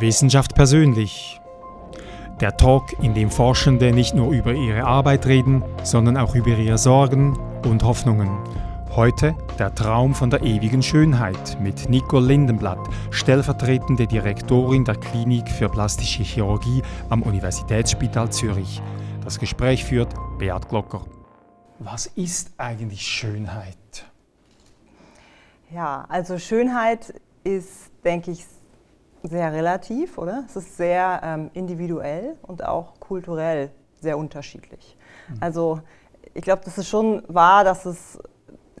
Wissenschaft persönlich. Der Talk, in dem Forschende nicht nur über ihre Arbeit reden, sondern auch über ihre Sorgen und Hoffnungen. Heute der Traum von der ewigen Schönheit mit Nicole Lindenblatt, stellvertretende Direktorin der Klinik für plastische Chirurgie am Universitätsspital Zürich. Das Gespräch führt Beat Glocker. Was ist eigentlich Schönheit? Ja, also Schönheit ist, denke ich, sehr relativ, oder? Es ist sehr ähm, individuell und auch kulturell sehr unterschiedlich. Mhm. Also ich glaube, das ist schon wahr, dass es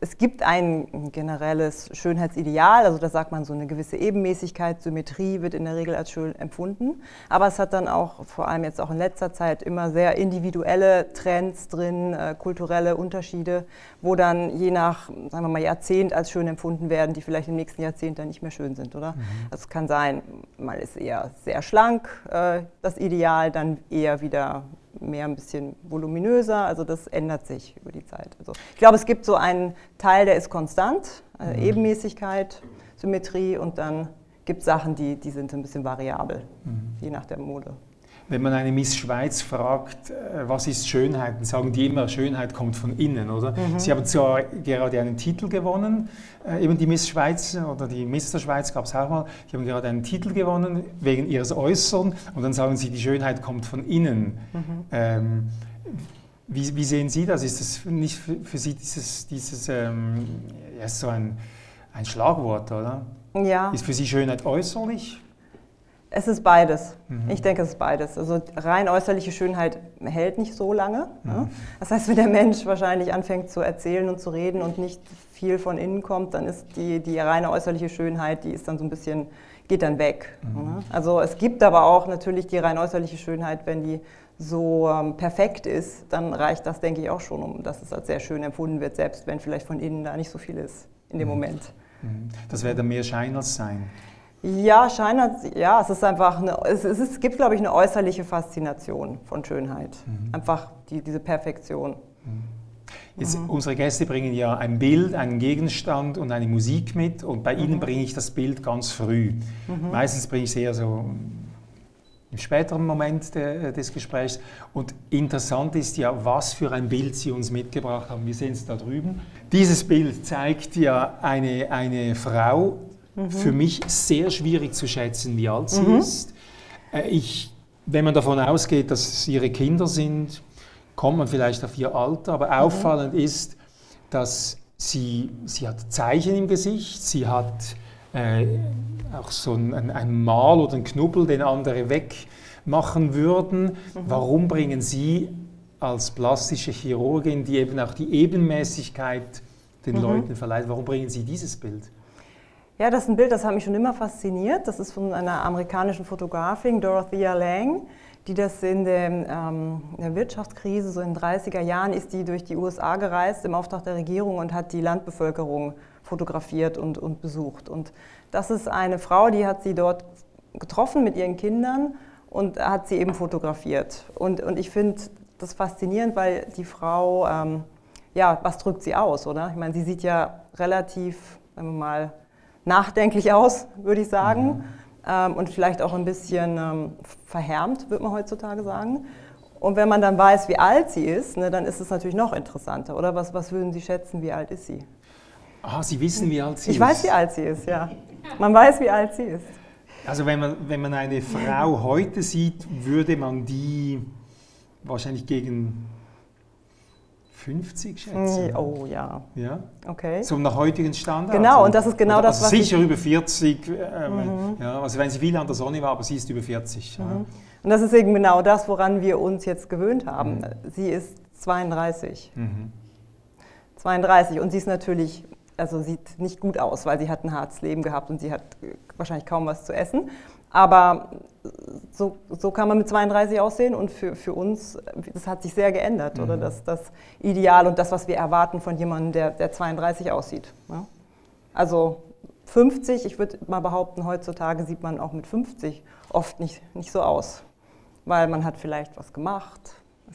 es gibt ein generelles Schönheitsideal, also da sagt man so eine gewisse Ebenmäßigkeit, Symmetrie wird in der Regel als schön empfunden. Aber es hat dann auch, vor allem jetzt auch in letzter Zeit, immer sehr individuelle Trends drin, äh, kulturelle Unterschiede, wo dann je nach, sagen wir mal, Jahrzehnt als schön empfunden werden, die vielleicht im nächsten Jahrzehnt dann nicht mehr schön sind, oder? Mhm. Also es kann sein, mal ist eher sehr schlank äh, das Ideal, dann eher wieder mehr ein bisschen voluminöser. Also das ändert sich über die Zeit. Also ich glaube, es gibt so einen Teil, der ist konstant, also Ebenmäßigkeit, Symmetrie und dann gibt es Sachen, die, die sind ein bisschen variabel, mhm. je nach der Mode. Wenn man eine Miss Schweiz fragt, äh, was ist Schönheit, dann sagen die immer, Schönheit kommt von innen, oder? Mhm. Sie haben zwar gerade einen Titel gewonnen, äh, eben die Miss Schweiz oder die Mr. Schweiz gab es auch mal, die haben gerade einen Titel gewonnen wegen ihres Äußeren und dann sagen sie, die Schönheit kommt von innen. Mhm. Ähm, wie, wie, sehen Sie das? Ist das nicht für, für Sie dieses, dieses ähm, ja, so ein, ein Schlagwort, oder? Ja. Ist für Sie Schönheit äußerlich? Es ist beides. Mhm. Ich denke, es ist beides. Also rein äußerliche Schönheit hält nicht so lange. Mhm. Ne? Das heißt, wenn der Mensch wahrscheinlich anfängt zu erzählen und zu reden und nicht viel von innen kommt, dann ist die, die reine äußerliche Schönheit, die ist dann so ein bisschen, geht dann weg. Mhm. Ne? Also es gibt aber auch natürlich die rein äußerliche Schönheit, wenn die so ähm, perfekt ist, dann reicht das, denke ich, auch schon, um dass es als sehr schön empfunden wird, selbst wenn vielleicht von innen da nicht so viel ist in dem mhm. Moment. Mhm. Das wäre dann mehr Schein als Sein. Ja, Schein hat, ja, es ist einfach, eine, es, ist, es gibt, glaube ich, eine äußerliche Faszination von Schönheit. Mhm. Einfach die, diese Perfektion. Mhm. Jetzt, mhm. Unsere Gäste bringen ja ein Bild, einen Gegenstand und eine Musik mit und bei Ihnen mhm. bringe ich das Bild ganz früh. Mhm. Meistens bringe ich es eher so im späteren Moment de, des Gesprächs. Und interessant ist ja, was für ein Bild Sie uns mitgebracht haben. Wir sehen es da drüben. Dieses Bild zeigt ja eine, eine Frau, Mhm. Für mich sehr schwierig zu schätzen, wie alt sie mhm. ist. Äh, ich, wenn man davon ausgeht, dass es ihre Kinder sind, kommt man vielleicht auf ihr Alter, aber mhm. auffallend ist, dass sie, sie hat Zeichen im Gesicht, sie hat äh, auch so ein, ein, Mal oder ein Knubbel, den andere wegmachen würden. Mhm. Warum bringen Sie als plastische Chirurgin, die eben auch die Ebenmäßigkeit den mhm. Leuten verleiht, warum bringen Sie dieses Bild? Ja, das ist ein Bild, das hat mich schon immer fasziniert. Das ist von einer amerikanischen Fotografin, Dorothea Lang, die das in der, ähm, der, Wirtschaftskrise, so in den 30er Jahren, ist die durch die USA gereist im Auftrag der Regierung und hat die Landbevölkerung fotografiert und, und besucht. Und das ist eine Frau, die hat sie dort getroffen mit ihren Kindern und hat sie eben fotografiert. Und, und ich finde das faszinierend, weil die Frau, ähm, ja, was drückt sie aus, oder? Ich meine, sie sieht ja relativ, sagen wir mal, nachdenklich aus, würde ich sagen. Mhm. Ähm, und vielleicht auch ein bisschen ähm, verhärmt, würde man heutzutage sagen. Und wenn man dann weiß, wie alt sie ist, ne, dann ist es natürlich noch interessanter, oder? Was, was würden Sie schätzen, wie alt ist sie? Ah, Sie wissen, wie alt sie ich ist? Ich weiß, wie alt sie ist, ja. Man weiß, wie alt sie ist. Also wenn man, wenn man eine Frau heute sieht, würde man die wahrscheinlich gegen 50 schätzen. Hm, oh ja. Ja? Okay. So nach heutigen Standards. Genau, und das ist genau also das, was Sicher über 40, äh, mhm. ja, also wenn sie viel an der Sonne war, aber sie ist über 40. Mhm. Ja. Und das ist eben genau das, woran wir uns jetzt gewöhnt haben. Mhm. Sie ist 32. 32 mhm. und sie ist natürlich, also sieht nicht gut aus, weil sie hat ein hartes Leben gehabt und sie hat wahrscheinlich kaum was zu essen. Aber so, so kann man mit 32 aussehen und für, für uns, das hat sich sehr geändert, mhm. oder das, das Ideal und das, was wir erwarten von jemandem, der, der 32 aussieht. Ja? Also 50, ich würde mal behaupten, heutzutage sieht man auch mit 50 oft nicht, nicht so aus, weil man hat vielleicht was gemacht,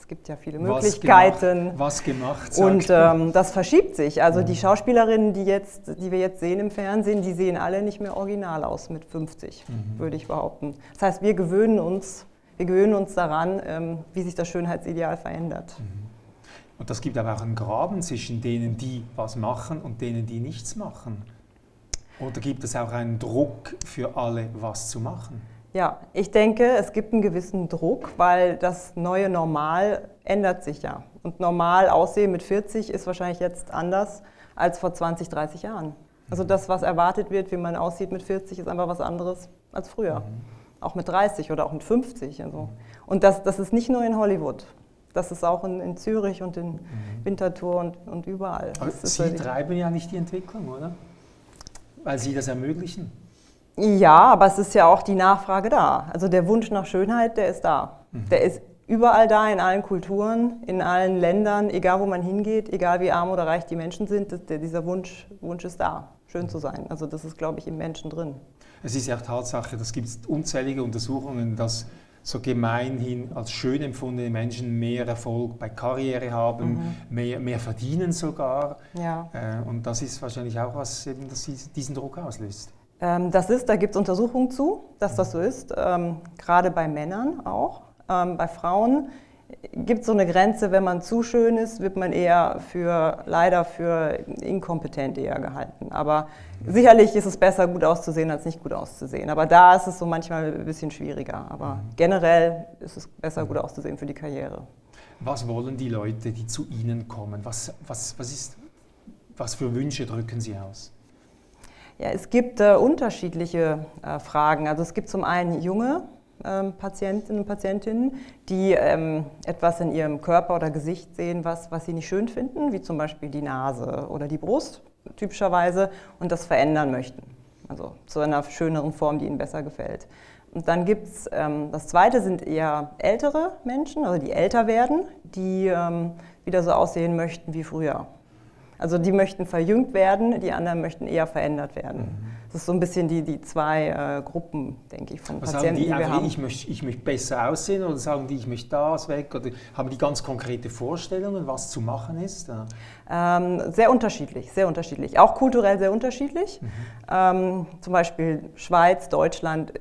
gibt ja viele Möglichkeiten. Was gemacht, was gemacht Und ähm, das verschiebt sich. Also die Schauspielerinnen, die, jetzt, die wir jetzt sehen im Fernsehen, die sehen alle nicht mehr original aus mit 50, mhm. würde ich behaupten. Das heißt, wir gewöhnen uns, wir gewöhnen uns daran, ähm, wie sich das Schönheitsideal verändert. Mhm. Und das gibt aber auch einen Graben zwischen denen, die was machen und denen, die nichts machen. Oder gibt es auch einen Druck für alle, was zu machen? Ja, ich denke, es gibt einen gewissen Druck, weil das neue Normal ändert sich ja. Und normal aussehen mit 40 ist wahrscheinlich jetzt anders als vor 20, 30 Jahren. Also das, was erwartet wird, wie man aussieht mit 40, ist einfach was anderes als früher. Mhm. Auch mit 30 oder auch mit 50. Und, so. und das, das ist nicht nur in Hollywood. Das ist auch in, in Zürich und in mhm. Winterthur und, und überall. Aber Sie treiben ja nicht die Entwicklung, oder? Weil Sie das ermöglichen. Ja, aber es ist ja auch die Nachfrage da. Also der Wunsch nach Schönheit, der ist da. Mhm. Der ist überall da, in allen Kulturen, in allen Ländern, egal wo man hingeht, egal wie arm oder reich die Menschen sind, das, der, dieser Wunsch, Wunsch ist da, schön zu sein. Also das ist, glaube ich, im Menschen drin. Es ist ja auch Tatsache, das gibt es unzählige Untersuchungen, dass so gemeinhin als schön empfundene Menschen mehr Erfolg bei Karriere haben, mhm. mehr, mehr verdienen sogar. Ja. Äh, und das ist wahrscheinlich auch was, eben, das diesen Druck auslöst. Ähm, das ist, da gibt es Untersuchungen zu, dass das so ist, ähm, gerade bei Männern auch. Ähm, bei Frauen gibt es so eine Grenze, wenn man zu schön ist, wird man eher für, leider für inkompetent eher gehalten. Aber sicherlich ist es besser, gut auszusehen, als nicht gut auszusehen. Aber da ist es so manchmal ein bisschen schwieriger. Aber generell ist es besser, gut auszusehen für die Karriere. Was wollen die Leute, die zu Ihnen kommen? Was, was, was, ist, was für Wünsche drücken Sie aus? Ja, es gibt äh, unterschiedliche äh, Fragen. Also es gibt zum einen junge ähm, Patientinnen und Patientinnen, die ähm, etwas in ihrem Körper oder Gesicht sehen, was, was sie nicht schön finden, wie zum Beispiel die Nase oder die Brust typischerweise, und das verändern möchten. Also zu einer schöneren Form, die ihnen besser gefällt. Und dann gibt es, ähm, das zweite sind eher ältere Menschen, also die älter werden, die ähm, wieder so aussehen möchten wie früher. Also die möchten verjüngt werden, die anderen möchten eher verändert werden. Mhm. Das ist so ein bisschen die, die zwei äh, Gruppen, denke ich, von Was Patienten, sagen die, die wir haben. Ich möchte, ich möchte besser aussehen oder sagen die, ich möchte das weg? Oder haben die ganz konkrete Vorstellungen, was zu machen ist? Ähm, sehr unterschiedlich, sehr unterschiedlich. Auch kulturell sehr unterschiedlich. Mhm. Ähm, zum Beispiel Schweiz, Deutschland,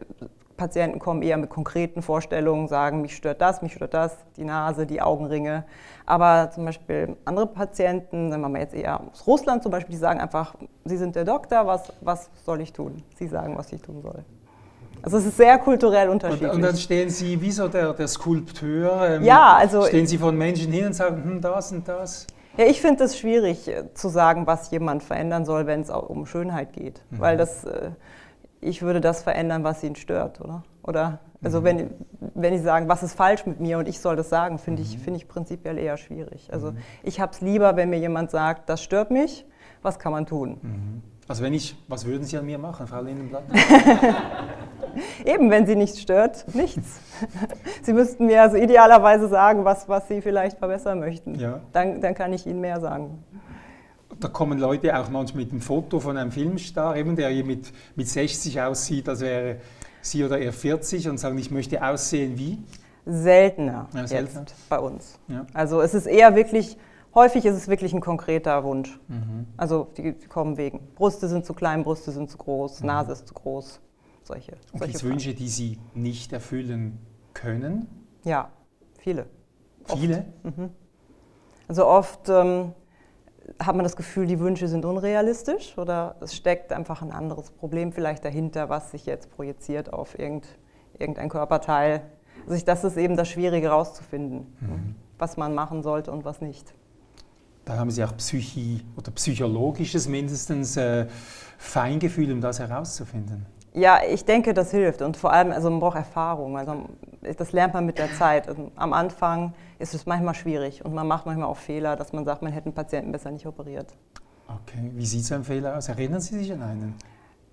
Patienten kommen eher mit konkreten Vorstellungen, sagen, mich stört das, mich stört das, die Nase, die Augenringe. Aber zum Beispiel andere Patienten, sagen wir mal jetzt eher aus Russland zum Beispiel, die sagen einfach, Sie sind der Doktor, was, was soll ich tun? Sie sagen, was ich tun soll. Also es ist sehr kulturell unterschiedlich. Und, und dann stehen Sie wie so der, der Skulpteur, ähm, ja, also, stehen Sie von Menschen hin und sagen, hm, das und das. Ja, ich finde es schwierig äh, zu sagen, was jemand verändern soll, wenn es um Schönheit geht. Mhm. Weil das... Ich würde das verändern, was ihn stört, oder? Oder also mhm. wenn, wenn ich sagen, was ist falsch mit mir und ich soll das sagen, finde ich, mhm. find ich prinzipiell eher schwierig. Also mhm. ich habe es lieber, wenn mir jemand sagt, das stört mich, was kann man tun? Mhm. Also wenn ich, was würden Sie an mir machen, Frau Lindenblatt? Eben, wenn Sie nichts stört, nichts. Sie müssten mir also idealerweise sagen, was, was Sie vielleicht verbessern möchten. Ja. Dann, dann kann ich Ihnen mehr sagen da kommen Leute auch manchmal mit einem Foto von einem Filmstar, eben, der hier mit, mit 60 aussieht, als wäre sie oder er 40 und sagen, ich möchte aussehen wie? Seltener, ja, seltener. jetzt bei uns. Ja. Also es ist eher wirklich, häufig ist es wirklich ein konkreter Wunsch. Mhm. Also die kommen wegen, Brüste sind zu klein, Brüste sind zu groß, mhm. Nase ist zu groß, solche. Und gibt es Wünsche, die Sie nicht erfüllen können? Ja, viele. Viele? Mhm. Also oft... Ähm, hat man das Gefühl, die Wünsche sind unrealistisch oder es steckt einfach ein anderes Problem vielleicht dahinter, was sich jetzt projiziert auf irgendein Körperteil. Also das ist eben das Schwierige herauszufinden, mhm. was man machen sollte und was nicht. Da haben Sie auch Psychi oder psychologisches mindestens äh, Feingefühl, um das herauszufinden. Ja, ich denke, das hilft und vor allem, also man braucht Erfahrung. Also das lernt man mit der Zeit. Also am Anfang ist es manchmal schwierig und man macht manchmal auch Fehler, dass man sagt, man hätte einen Patienten besser nicht operiert. Okay, wie sieht so ein Fehler aus? Erinnern Sie sich an einen?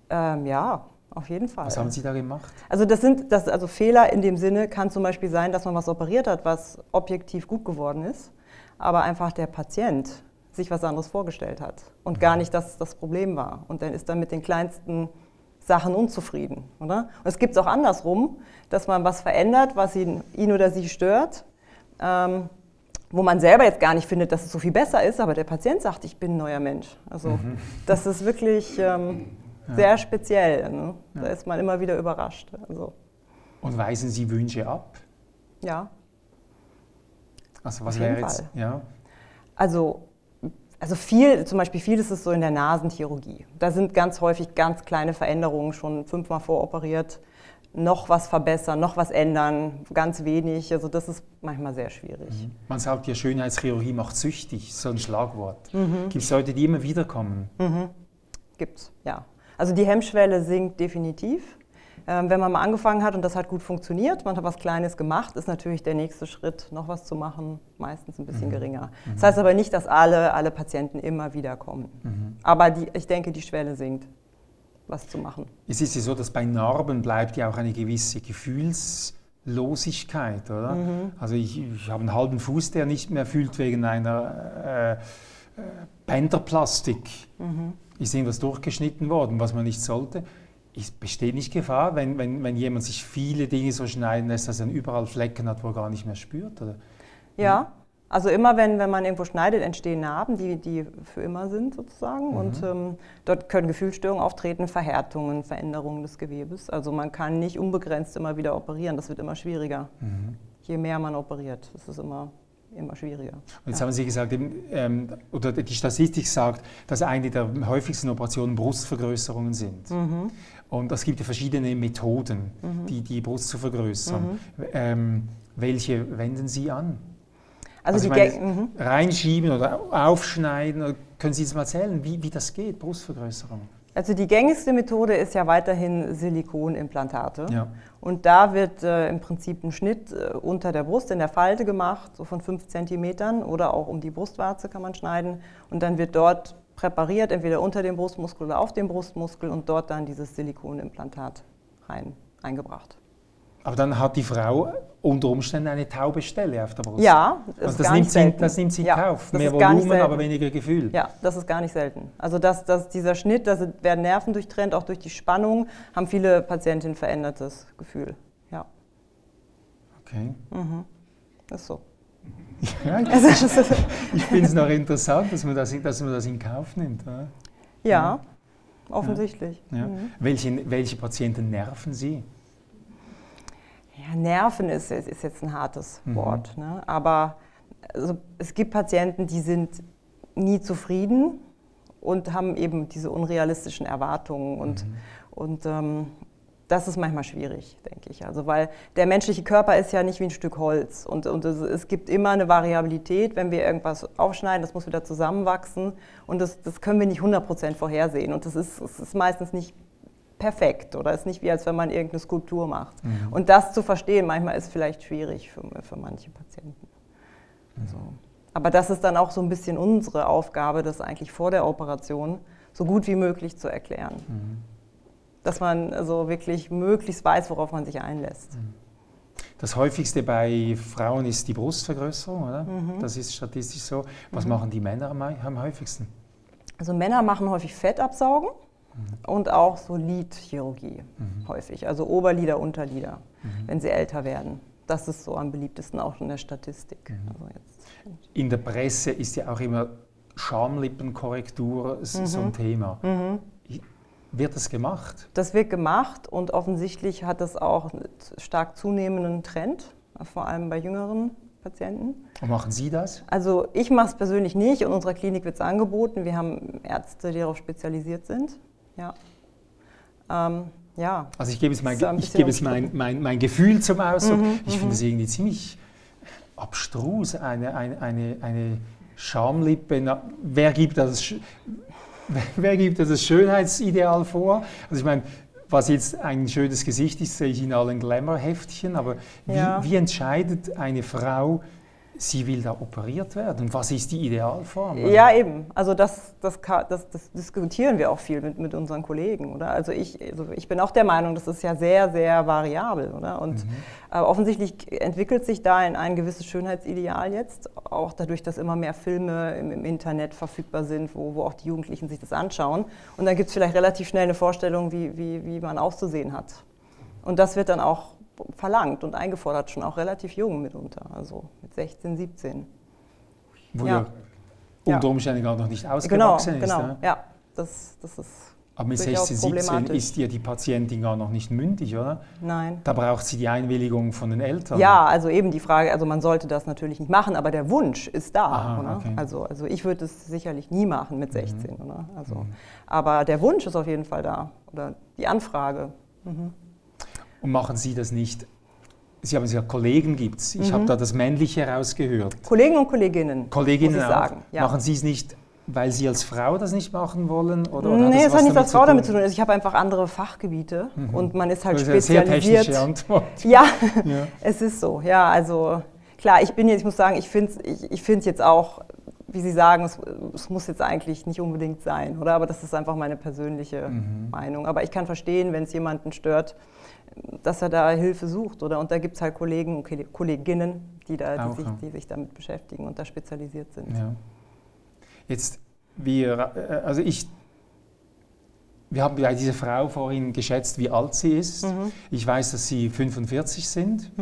Ähm, ja, auf jeden Fall. Was haben Sie da gemacht? Also das sind, das, also Fehler in dem Sinne kann zum Beispiel sein, dass man was operiert hat, was objektiv gut geworden ist, aber einfach der Patient sich was anderes vorgestellt hat und gar mhm. nicht das das Problem war. Und dann ist dann mit den kleinsten Sachen unzufrieden. Oder? Und es gibt es auch andersrum, dass man was verändert, was ihn, ihn oder sie stört, Ähm, wo man selber jetzt gar nicht findet, dass es so viel besser ist, aber der Patient sagt, ich bin ein neuer Mensch. Also mhm. das ist wirklich ähm, ja. sehr speziell. Ne? Ja. Da ist man immer wieder überrascht. Also. Und weisen Sie Wünsche ab? Ja. Also was wäre jetzt? Ja. Also also viel, zum Beispiel viel ist es so in der Nasenchirurgie. Da sind ganz häufig ganz kleine Veränderungen schon fünfmal voroperiert. Noch was verbessern, noch was ändern, ganz wenig. Also das ist manchmal sehr schwierig. Mhm. Man sagt ja, Schönheitschirurgie macht süchtig, so ein Schlagwort. Mhm. Gibt es Leute, die immer wieder kommen? Mhm. Gibt es, ja. Also die Hemmschwelle sinkt definitiv. Ähm, wenn man mal angefangen hat und das hat gut funktioniert, man hat was Kleines gemacht, ist natürlich der nächste Schritt, noch was zu machen, meistens ein bisschen mhm. geringer. Mhm. Das heißt aber nicht, dass alle, alle Patienten immer wieder kommen. Mhm. Aber die, ich denke, die Schwelle sinkt, was zu machen. Es ist ja so, dass bei Narben bleibt ja auch eine gewisse Gefühlslosigkeit, oder? Mhm. Also ich, ich habe einen halben Fuß, der nicht mehr fühlt wegen einer äh, äh, Penderplastik. Mhm. Ist irgendwas durchgeschnitten worden, was man nicht sollte ist, besteht nicht Gefahr, wenn, wenn, wenn jemand sich viele Dinge so schneiden lässt, dass er überall Flecken hat, wo er gar nicht mehr spürt? Oder? Ja, also immer wenn, wenn man irgendwo schneidet, entstehen Narben, die, die für immer sind sozusagen. Mhm. Und ähm, dort können Gefühlsstörungen auftreten, Verhärtungen, Veränderungen des Gewebes. Also man kann nicht unbegrenzt immer wieder operieren, das wird immer schwieriger. Mhm. Je mehr man operiert, das ist immer immer schwieriger. Und jetzt ja. haben Sie gesagt, ähm, oder die Statistik sagt, dass eine der häufigsten Operationen Brustvergrößerungen sind. Mhm. Und es gibt ja verschiedene Methoden, mhm. die, die Brust zu vergrößern. Mhm. Ähm, welche wenden Sie an? Also, also die meine, mhm. reinschieben oder aufschneiden, können Sie das mal erzählen, wie, wie das geht, Brustvergrößerung? Also die gängigste Methode ist ja weiterhin Silikonimplantate. Ja. Und da wird äh, im Prinzip ein Schnitt äh, unter der Brust in der Falte gemacht, so von 5 cm oder auch um die Brustwarze kann man schneiden. Und dann wird dort präpariert, entweder unter dem Brustmuskel oder auf dem Brustmuskel und dort dann dieses Silikonimplantat rein, eingebracht. Aber dann hat die Frau unter Umständen eine taube Stelle auf der Brust. Ja, das, also das, nimmt, sie, das nimmt sie ja, Kauf. Mehr Volumen, aber weniger Gefühl. Ja, das ist gar nicht selten. Also das, das, dieser Schnitt, da werden Nerven durchtrennt, auch durch die Spannung, haben viele Patientinnen verändertes Gefühl. Ja. Okay. Mhm. Das ist so. Ja, ich finde es noch interessant, dass man das, dass man das in Kauf nimmt. Ja, ja offensichtlich. Ja. Mhm. Welche, welche Patienten nerven Sie? Ja, Nerven ist, ist jetzt ein hartes mhm. Wort. Ne? Aber also, es gibt Patienten, die sind nie zufrieden und haben eben diese unrealistischen Erwartungen. Und, mhm. und ähm, das ist manchmal schwierig, denke ich. Also, weil der menschliche Körper ist ja nicht wie ein Stück Holz. Und, und es, es gibt immer eine Variabilität, wenn wir irgendwas aufschneiden, das muss wieder zusammenwachsen. Und das, das können wir nicht 100% vorhersehen. Und das ist, das ist meistens nicht perfekt oder ist nicht wie, als wenn man irgendeine Skulptur macht. Mhm. Und das zu verstehen, manchmal ist vielleicht schwierig für, für manche Patienten. Mhm. So. Aber das ist dann auch so ein bisschen unsere Aufgabe, das eigentlich vor der Operation so gut wie möglich zu erklären. Mhm dass man also wirklich möglichst weiß, worauf man sich einlässt. Mhm. Das häufigste bei Frauen ist die Brustvergrößerung, oder? Mhm. Das ist statistisch so. Was mhm. machen die Männer am, am, häufigsten? Also Männer machen häufig Fettabsaugen mhm. und auch so Lidchirurgie mhm. häufig, also Oberlider, Unterlider, mhm. wenn sie älter werden. Das ist so am beliebtesten auch in der Statistik. Also in der Presse ist ja auch immer Schamlippenkorrektur so ein Thema. Wird das gemacht? Das wird gemacht und offensichtlich hat das auch einen stark zunehmenden Trend, vor allem bei jüngeren Patienten. Und machen Sie das? Also ich mache es persönlich nicht. In unserer Klinik wird es angeboten. Wir haben Ärzte, die darauf spezialisiert sind. Ja. Ähm, ja. Also ich gebe jetzt mein, ich gebe jetzt mein, mein, mein Gefühl zum Ausdruck. Mhm, ich finde es mhm. irgendwie ziemlich abstrus, eine, eine, eine, eine Schamlippe. Wer gibt das? wer gibt das Schönheitsideal vor? Also ich meine, was jetzt ein schönes Gesicht ist, sehe ich in allen Glamour-Heftchen, aber ja. wie, wie entscheidet eine Frau, sie will da operiert werden. Was ist die Idealform? Ja, eben. Also das, das, das, das diskutieren wir auch viel mit, mit unseren Kollegen. Oder? Also, ich, also ich bin auch der Meinung, das ist ja sehr, sehr variabel. Oder? Und mhm. äh, offensichtlich entwickelt sich da ein, ein gewisses Schönheitsideal jetzt, auch dadurch, dass immer mehr Filme im, im Internet verfügbar sind, wo, wo auch die Jugendlichen sich das anschauen. Und dann gibt es vielleicht relativ schnell eine Vorstellung, wie, wie, wie man auszusehen hat. Und das wird dann auch verlangt und eingefordert, schon auch relativ jung mitunter, also mit 16, 17. Wo Ja. ja unter Umständen gar noch nicht Genau, ausgewachsen genau. ist. Ja? Ja, das, das ist Aber mit Durchaus 16, 17 problematisch. ist ja die Patientin gar noch nicht mündig, oder? nein. Da braucht sie die Einwilligung von den Eltern. Ja, also eben die Frage, also man sollte das natürlich nicht machen, aber der Wunsch ist da. Aha, oder? okay. Mhm. Also, also ich würde es sicherlich nie machen mit 16. Oder? Also, Aber der Wunsch ist auf jeden Fall da. Oder die Anfrage. Und machen Sie das nicht? Sie haben es ja Kollegen gibt es. Ich habe Mhm. da das Männliche rausgehört. Kollegen und Kolleginnen. Kolleginnen auch. sagen. Ja. Machen Sie es nicht, weil Sie als Frau das nicht machen wollen? Oder, oder nee, das es hat nichts als Frau damit zu tun. Also ich habe einfach andere Fachgebiete und man ist halt Das ist eine sehr spezialisiert. technische Antwort. Ja, Ja. es ist so. Ja, also klar, ich bin jetzt, ich muss sagen, ich finde ich, ich finde jetzt auch, wie Sie sagen, es, es muss jetzt eigentlich nicht unbedingt sein, oder? Aber das ist einfach meine persönliche Mhm. Meinung. Aber ich kann verstehen, wenn es jemanden stört, dass er da Hilfe sucht, oder? Und da gibt es halt Kollegen und Kolle- Kolleginnen, die, da, Auch, die, sich, ja. die sich damit beschäftigen und da spezialisiert sind. Ja. Jetzt, wir, äh, also ich, wir haben bei dieser Frau vorhin geschätzt, wie alt sie ist. Mhm. Ich weiß, dass Sie 45 sind.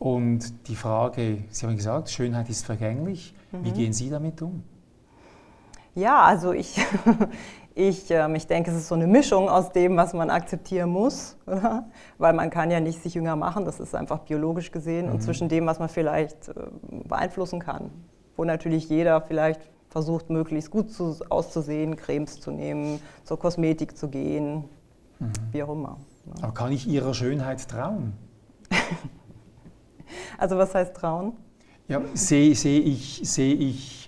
Und die Frage, Sie haben gesagt, Schönheit ist vergänglich. Wie Mhm. gehen Sie damit um? Ja, also ich, ich, ähm, ich denke, es ist so eine Mischung aus dem, was man akzeptieren muss, oder? weil man kann ja nicht sich jünger machen, das ist einfach biologisch gesehen, und zwischen dem, was man vielleicht äh, beeinflussen kann, wo natürlich jeder vielleicht versucht, möglichst gut zu, auszusehen, Cremes zu nehmen, zur Kosmetik zu gehen, wie auch immer. ne? Aber kann ich Ihrer Schönheit trauen? Also was heißt trauen? Ja, sehe sehe ich, sehe ich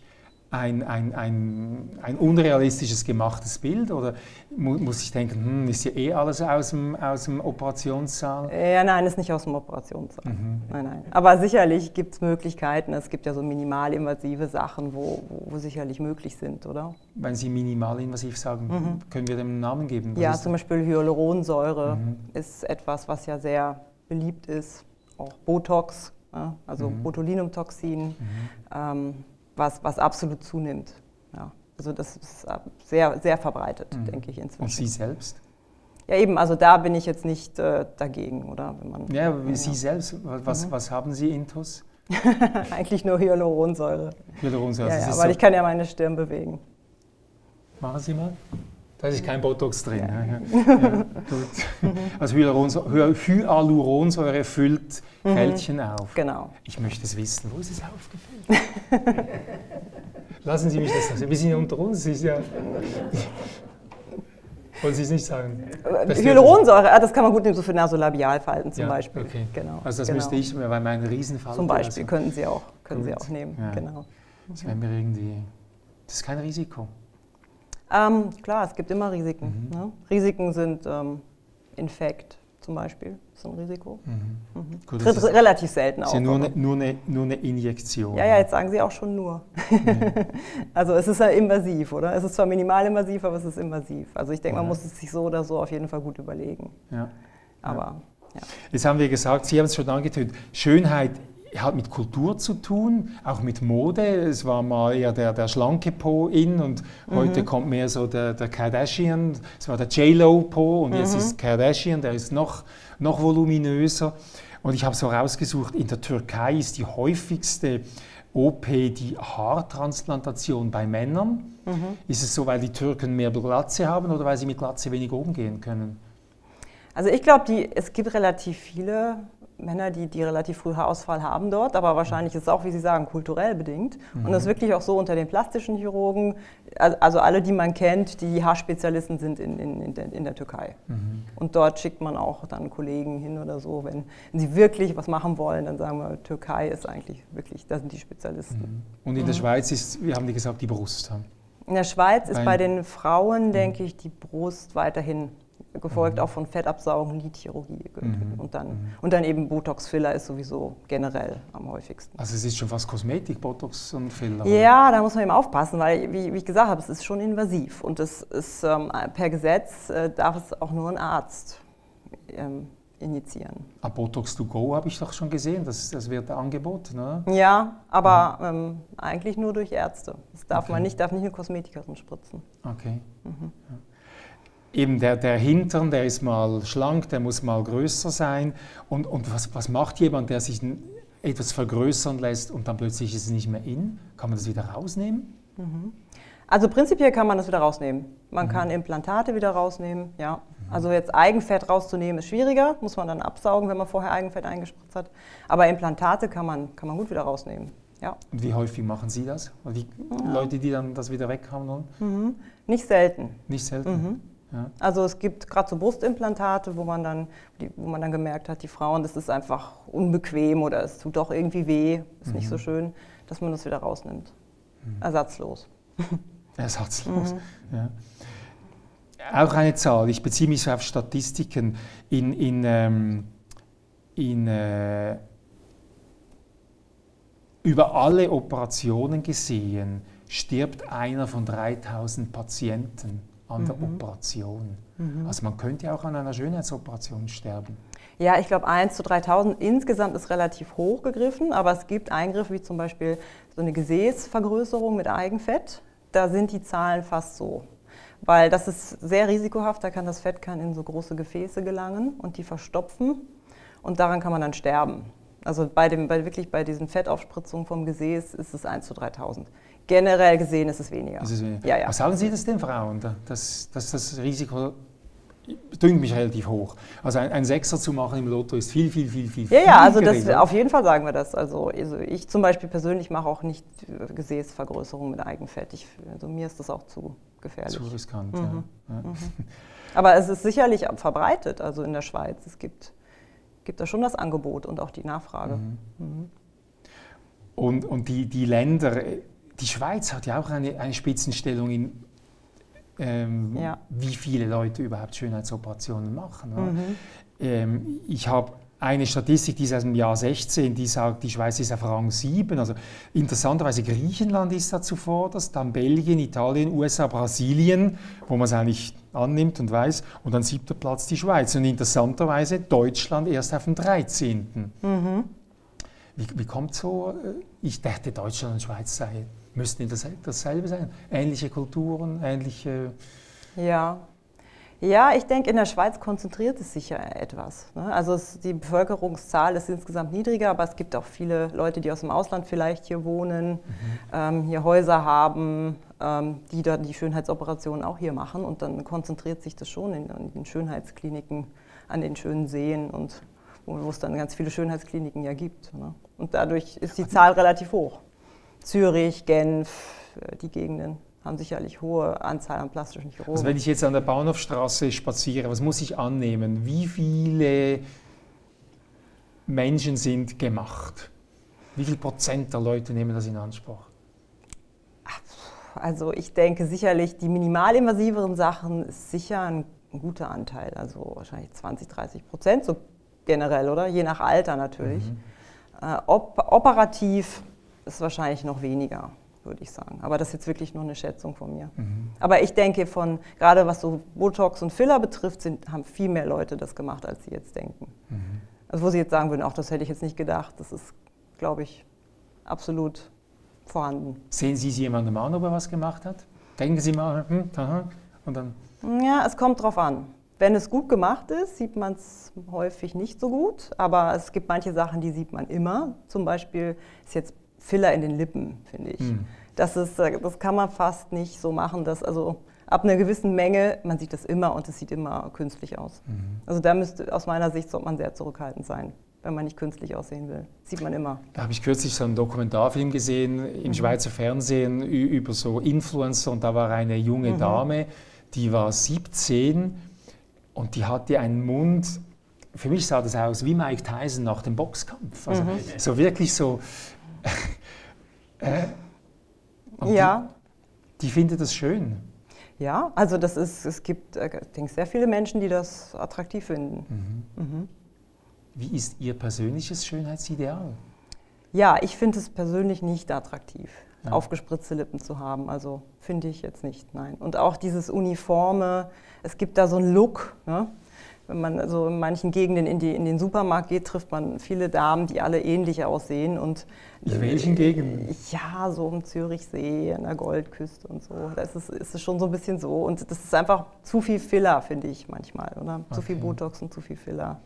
ein, ein, ein, ein unrealistisches gemachtes Bild oder mu muss ich denken, hm, ist ja eh alles aus dem, aus dem Operationssaal? Ja, nein, ist nicht aus dem Operationssaal. Mhm. Nein, nein. Aber sicherlich gibt es Möglichkeiten. Es gibt ja so minimalinvasive Sachen, wo, wo, wo sicherlich möglich sind, oder? Wenn Sie minimalinvasiv sagen, können wir dem einen Namen geben? Was Mhm. Ja, zum Beispiel Hyaluronsäure Mhm. ist etwas, was ja sehr beliebt ist. Auch Botox, also Mhm. Botulinumtoxin, ähm, was, was absolut zunimmt. Ja. Also das ist äh, sehr, sehr verbreitet, denke ich Und inzwischen. Sie selbst? Ja, eben, also da bin ich jetzt nicht äh, dagegen, oder? Wenn man, Ja, aber Sie selbst, was, Mhm. was haben Sie intus? Eigentlich nur Hyaluronsäure. Hyaluronsäure. Ja, ja, ist weil so- ich kann ja meine Stirn bewegen. Machen Sie mal. Da ist kein Botox drin. Ja. Ja, Ja, gut. Also Hyaluronsäure, Hy- Hyaluronsäure füllt Fältchen auf. Genau. Ich möchte es wissen. Wo ist es aufgefüllt? Lassen Sie mich das sagen. Wir sind ja unter uns. Ist ja Wollen Sie es nicht sagen? Das Hyaluronsäure, ah, das kann man gut nehmen, so für Nasolabialfalten zum Ja, Beispiel. Okay. Genau. Also das genau. müsste ich, weil mein Riesenfall. Zum Beispiel könnten Sie auch, können Sie auch nehmen. Ja. Genau. Das wäre mir irgendwie. Das ist kein Risiko. Ähm, klar, es gibt immer Risiken. Mhm. Ne? Risiken sind ähm, Infekt zum Beispiel, ist ein Risiko. Gut, das Tritt ist, relativ selten auf. ja nur eine, nur, eine, nur eine Injektion. ja, ja, jetzt sagen Sie auch schon nur. also es ist ja invasiv, oder? Es ist zwar minimalinvasiv, aber es ist invasiv. Also ich denke, man Ja. muss es sich so oder so auf jeden Fall gut überlegen. Ja. Aber ja. Jetzt haben wir gesagt, Sie haben es schon angetönt, Schönheit hat mit Kultur zu tun, auch mit Mode. Es war mal eher der, der schlanke Po in und heute kommt mehr so der, der Kardashian. Es war der J-Lo Po und jetzt ist Kardashian, der ist noch, noch voluminöser. Und ich habe so rausgesucht, in der Türkei ist die häufigste OP die Haartransplantation bei Männern. Ist es so, weil die Türken mehr Glatze haben oder weil sie mit Glatze weniger umgehen können? Also ich glaube, es gibt relativ viele Männer, die, die relativ früh Haarausfall haben dort, aber wahrscheinlich ist es auch, wie Sie sagen, kulturell bedingt. Und das ist wirklich auch so unter den plastischen Chirurgen, also, alle, die man kennt, die Haarspezialisten sind in, in, in, der, in der Türkei. Und dort schickt man auch dann Kollegen hin oder so, wenn, wenn sie wirklich was machen wollen, dann sagen wir, Türkei ist eigentlich wirklich, da sind die Spezialisten. Und in der Schweiz ist, wie haben die gesagt, die Brust. In der Schweiz ist bei den Frauen, denke ich, die Brust weiterhin gefolgt auch von Fettabsaugen, Lidchirurgie. Und, dann, und dann eben Botox-Filler ist sowieso generell am häufigsten. Also es ist schon fast Kosmetik, Botox und Filler. Ja, da muss man eben aufpassen, weil, wie, wie ich gesagt habe, es ist schon invasiv. Und es ist ähm, per Gesetz äh, darf es auch nur ein Arzt ähm, injizieren. Ah, Botox to go habe ich doch schon gesehen, das, das wird angeboten, oder? Ja, aber ähm, eigentlich nur durch Ärzte. Das darf Okay. man nicht, darf nicht eine Kosmetikerin spritzen. Okay. Mhm. Ja. Eben der, der Hintern, der ist mal schlank, der muss mal größer sein. Und, und was, was macht jemand, der sich etwas vergrößern lässt und dann plötzlich ist es nicht mehr in? Kann man das wieder rausnehmen? Mhm. Also prinzipiell kann man das wieder rausnehmen. Man mhm. kann Implantate wieder rausnehmen, ja. Mhm. Also jetzt Eigenfett rauszunehmen ist schwieriger, muss man dann absaugen, wenn man vorher Eigenfett eingespritzt hat. Aber Implantate kann man, kann man gut wieder rausnehmen. Ja. Und wie häufig machen Sie das? Die ja. Leute, die dann das wieder weghaben Mhm. Nicht selten. Nicht selten. Mhm. Ja. Also es gibt gerade so Brustimplantate, wo man, dann, die, wo man dann gemerkt hat, die Frauen, das ist einfach unbequem oder es tut doch irgendwie weh, ist mhm. nicht so schön, dass man das wieder rausnimmt. Mhm. Ersatzlos. Ersatzlos. Mhm. Ja. Auch eine Zahl, ich beziehe mich so auf Statistiken. In, in, ähm, in äh, über alle Operationen gesehen stirbt einer von 3000 Patienten an der mhm. Operation. Mhm. Also man könnte ja auch an einer Schönheitsoperation sterben. Ja, ich glaube 1 zu 3000 insgesamt ist relativ hoch gegriffen, aber es gibt Eingriffe wie zum Beispiel so eine Gesäßvergrößerung mit Eigenfett. Da sind die Zahlen fast so. Weil das ist sehr risikohaft, da kann das Fett kann in so große Gefäße gelangen und die verstopfen und daran kann man dann sterben. Also bei, dem, bei, wirklich bei diesen Fettaufspritzungen vom Gesäß ist es 1 zu 3000. Generell gesehen ist es weniger. Ist es weniger. Ja, ja. Was sagen Sie das den Frauen, dass, dass das Risiko dünkt mich relativ hoch. Also ein, ein, Sechser zu machen im Lotto ist viel, viel, viel, viel. Ja, viel ja, also das, auf jeden Fall sagen wir das. Also, also ich zum Beispiel persönlich mache auch nicht Gesäßvergrößerung mit Eigenfett. Ich, also mir ist das auch zu gefährlich. Zu riskant, mhm. ja. Mhm. Aber es ist sicherlich verbreitet, also in der Schweiz. Es gibt, gibt da schon das Angebot und auch die Nachfrage. Mhm. mhm. Und, und die, die Länder, die Schweiz hat ja auch eine, eine Spitzenstellung in, ähm, ja. wie viele Leute überhaupt Schönheitsoperationen machen. Mhm. Ähm, ich habe eine Statistik, die ist aus dem Jahr 16, die sagt, die Schweiz ist auf Rang 7. Also interessanterweise Griechenland ist da zuvorderst, dann Belgien, Italien, USA, Brasilien, wo man es eigentlich annimmt und weiß, und dann siebter Platz die Schweiz. Und interessanterweise Deutschland erst auf dem 13. Mhm. Wie, wie kommt so? Äh, ich dachte, Deutschland und Schweiz sei Müssten das dasselbe sein? Ähnliche Kulturen, ähnliche. Ja. Ja, ich denke, in der Schweiz konzentriert es sich ja etwas. Ne? Also es, die Bevölkerungszahl ist insgesamt niedriger, aber es gibt auch viele Leute, die aus dem Ausland vielleicht hier wohnen, mhm. ähm, hier Häuser haben, ähm, die da die Schönheitsoperationen auch hier machen. Und dann konzentriert sich das schon in, in den Schönheitskliniken, an den schönen Seen und wo, es dann ganz viele Schönheitskliniken ja gibt. Ne? Und dadurch ist die Zahl relativ hoch. Zürich, Genf, äh, die Gegenden haben sicherlich hohe Anzahl an plastischen Chirurgen. Also wenn ich jetzt an der Bahnhofstraße spaziere, was muss ich annehmen? Wie viele Menschen sind gemacht? Wie viel Prozent der Leute nehmen das in Anspruch? Also ich denke sicherlich, die minimalinvasiveren Sachen ist sicher ein, ein guter Anteil, also wahrscheinlich 20, 30 Prozent, so generell, oder? Je nach Alter natürlich. Mhm. Äh, op operativ ist wahrscheinlich noch weniger, würde ich sagen. Aber das ist jetzt wirklich nur eine Schätzung von mir. Mhm. Aber ich denke, von gerade was so Botox und Filler betrifft, sind, haben viel mehr Leute das gemacht, als sie jetzt denken. Mhm. Also wo sie jetzt sagen würden, auch das hätte ich jetzt nicht gedacht, das ist, glaube ich, absolut vorhanden. Sehen Sie jemanden an, ob er was gemacht hat? Denken Sie mal, hm, aha, und dann. Ja, es kommt drauf an. Wenn es gut gemacht ist, sieht man es häufig nicht so gut, aber es gibt manche Sachen, die sieht man immer. Zum Beispiel ist jetzt Filler in den Lippen, finde ich. Mhm. Das, ist, äh, das kann man fast nicht so machen, dass also ab einer gewissen Menge, man sieht das immer und es sieht immer künstlich aus. Mhm. Also da müsste aus meiner Sicht sollte man sehr zurückhaltend sein, wenn man nicht künstlich aussehen will. Sieht man immer. Da habe ich kürzlich so einen Dokumentarfilm gesehen im mhm. Schweizer Fernsehen über so Influencer und da war eine junge mhm. Dame, die war 17 und die hatte einen Mund, für mich sah das aus wie Mike Tyson nach dem Boxkampf. Also mhm. so wirklich so äh, ja. Die, die findet das schön. Ja, also das ist, es gibt, äh, ich denke, sehr viele Menschen, die das attraktiv finden. Mhm. Mhm. Wie ist Ihr persönliches Schönheitsideal? Ja, ich finde es persönlich nicht attraktiv, ja. aufgespritzte Lippen zu haben. Also finde ich jetzt nicht, nein. Und auch dieses Uniforme, es gibt da so einen Look, ne? Wenn man also in manchen Gegenden in, die, in den Supermarkt geht, trifft man viele Damen, die alle ähnlich aussehen. Und in welchen Gegenden? Ja, so um Zürichsee, an der Goldküste und so. Da ist es, ist es schon so ein bisschen so. Und das ist einfach zu viel Filler, finde ich manchmal. Oder? Zu okay. viel Botox und zu viel Filler.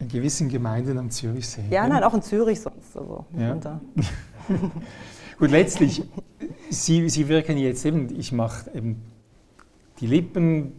In gewissen Gemeinden am Zürichsee. Ja, nein, auch in Zürich sonst. Also ja. Gut, letztlich, Sie, Sie wirken jetzt eben, ich mache eben die Lippen,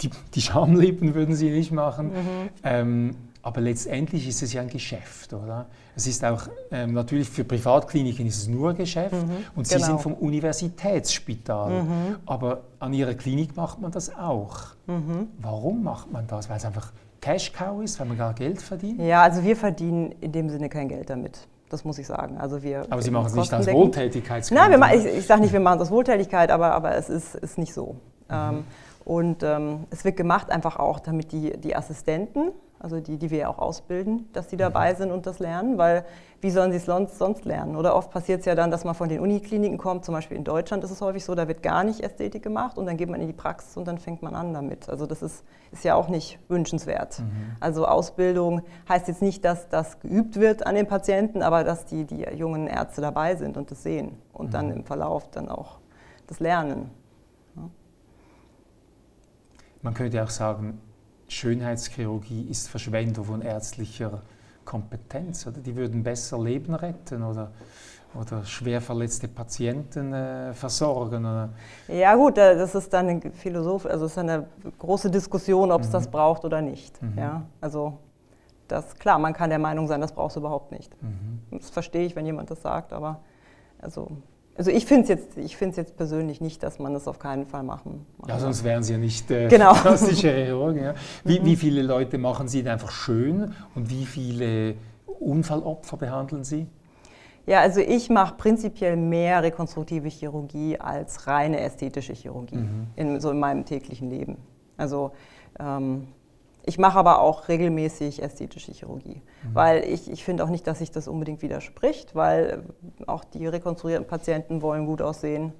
die, die Schamlippen würden Sie nicht machen. Mhm. Ähm, aber letztendlich ist es ja ein Geschäft, oder? Es ist auch, ähm, natürlich für Privatkliniken ist es nur Geschäft mhm, und Sie genau. sind vom Universitätsspital. Mhm. Aber an Ihrer Klinik macht man das auch. Mhm. Warum macht man das? Weil es einfach Cash-Cow ist, weil man gar Geld verdient? Ja, also wir verdienen in dem Sinne kein Geld damit. Das muss ich sagen. Also wir aber Sie machen es nicht als Wohltätigkeitsgrund? Nein, wir, ich, ich sage nicht, wir machen es als Wohltätigkeit, aber, aber es ist, ist nicht so. Mhm. Ähm, und ähm, es wird gemacht einfach auch, damit die, die Assistenten, also die, die wir ja auch ausbilden, dass die mhm. dabei sind und das lernen, weil wie sollen sie es sonst, sonst lernen? Oder oft passiert es ja dann, dass man von den Unikliniken kommt, zum Beispiel in Deutschland ist es häufig so, da wird gar nicht Ästhetik gemacht und dann geht man in die Praxis und dann fängt man an damit. Also das ist, ist ja auch nicht wünschenswert. Mhm. Also Ausbildung heißt jetzt nicht, dass das geübt wird an den Patienten, aber dass die, die jungen Ärzte dabei sind und das sehen und mhm. dann im Verlauf dann auch das lernen. Man könnte auch sagen, Schönheitschirurgie ist Verschwendung von ärztlicher Kompetenz. Oder? Die würden besser Leben retten oder, oder schwer verletzte Patienten äh, versorgen. Oder? Ja gut, äh, das ist dann eine Philosoph also ist eine große Diskussion, ob es mhm. das braucht oder nicht. Mhm. Ja? Also das, klar, man kann der Meinung sein, das braucht es überhaupt nicht. Mhm. Das verstehe ich, wenn jemand das sagt, aber also also ich finde es jetzt, jetzt persönlich nicht, dass man das auf keinen Fall machen muss. Ja, sonst wären Sie ja nicht äh, genau. klassische Chirurgen. Ja. Wie, mhm. wie viele Leute machen Sie einfach schön und wie viele Unfallopfer behandeln Sie? Ja, also ich mache prinzipiell mehr rekonstruktive Chirurgie als reine ästhetische Chirurgie, mhm. in, so in meinem täglichen Leben. Also ähm, ich mache aber auch regelmäßig ästhetische Chirurgie, mhm. weil ich, ich finde auch nicht, dass sich das unbedingt widerspricht, weil auch die rekonstruierten Patienten wollen gut aussehen,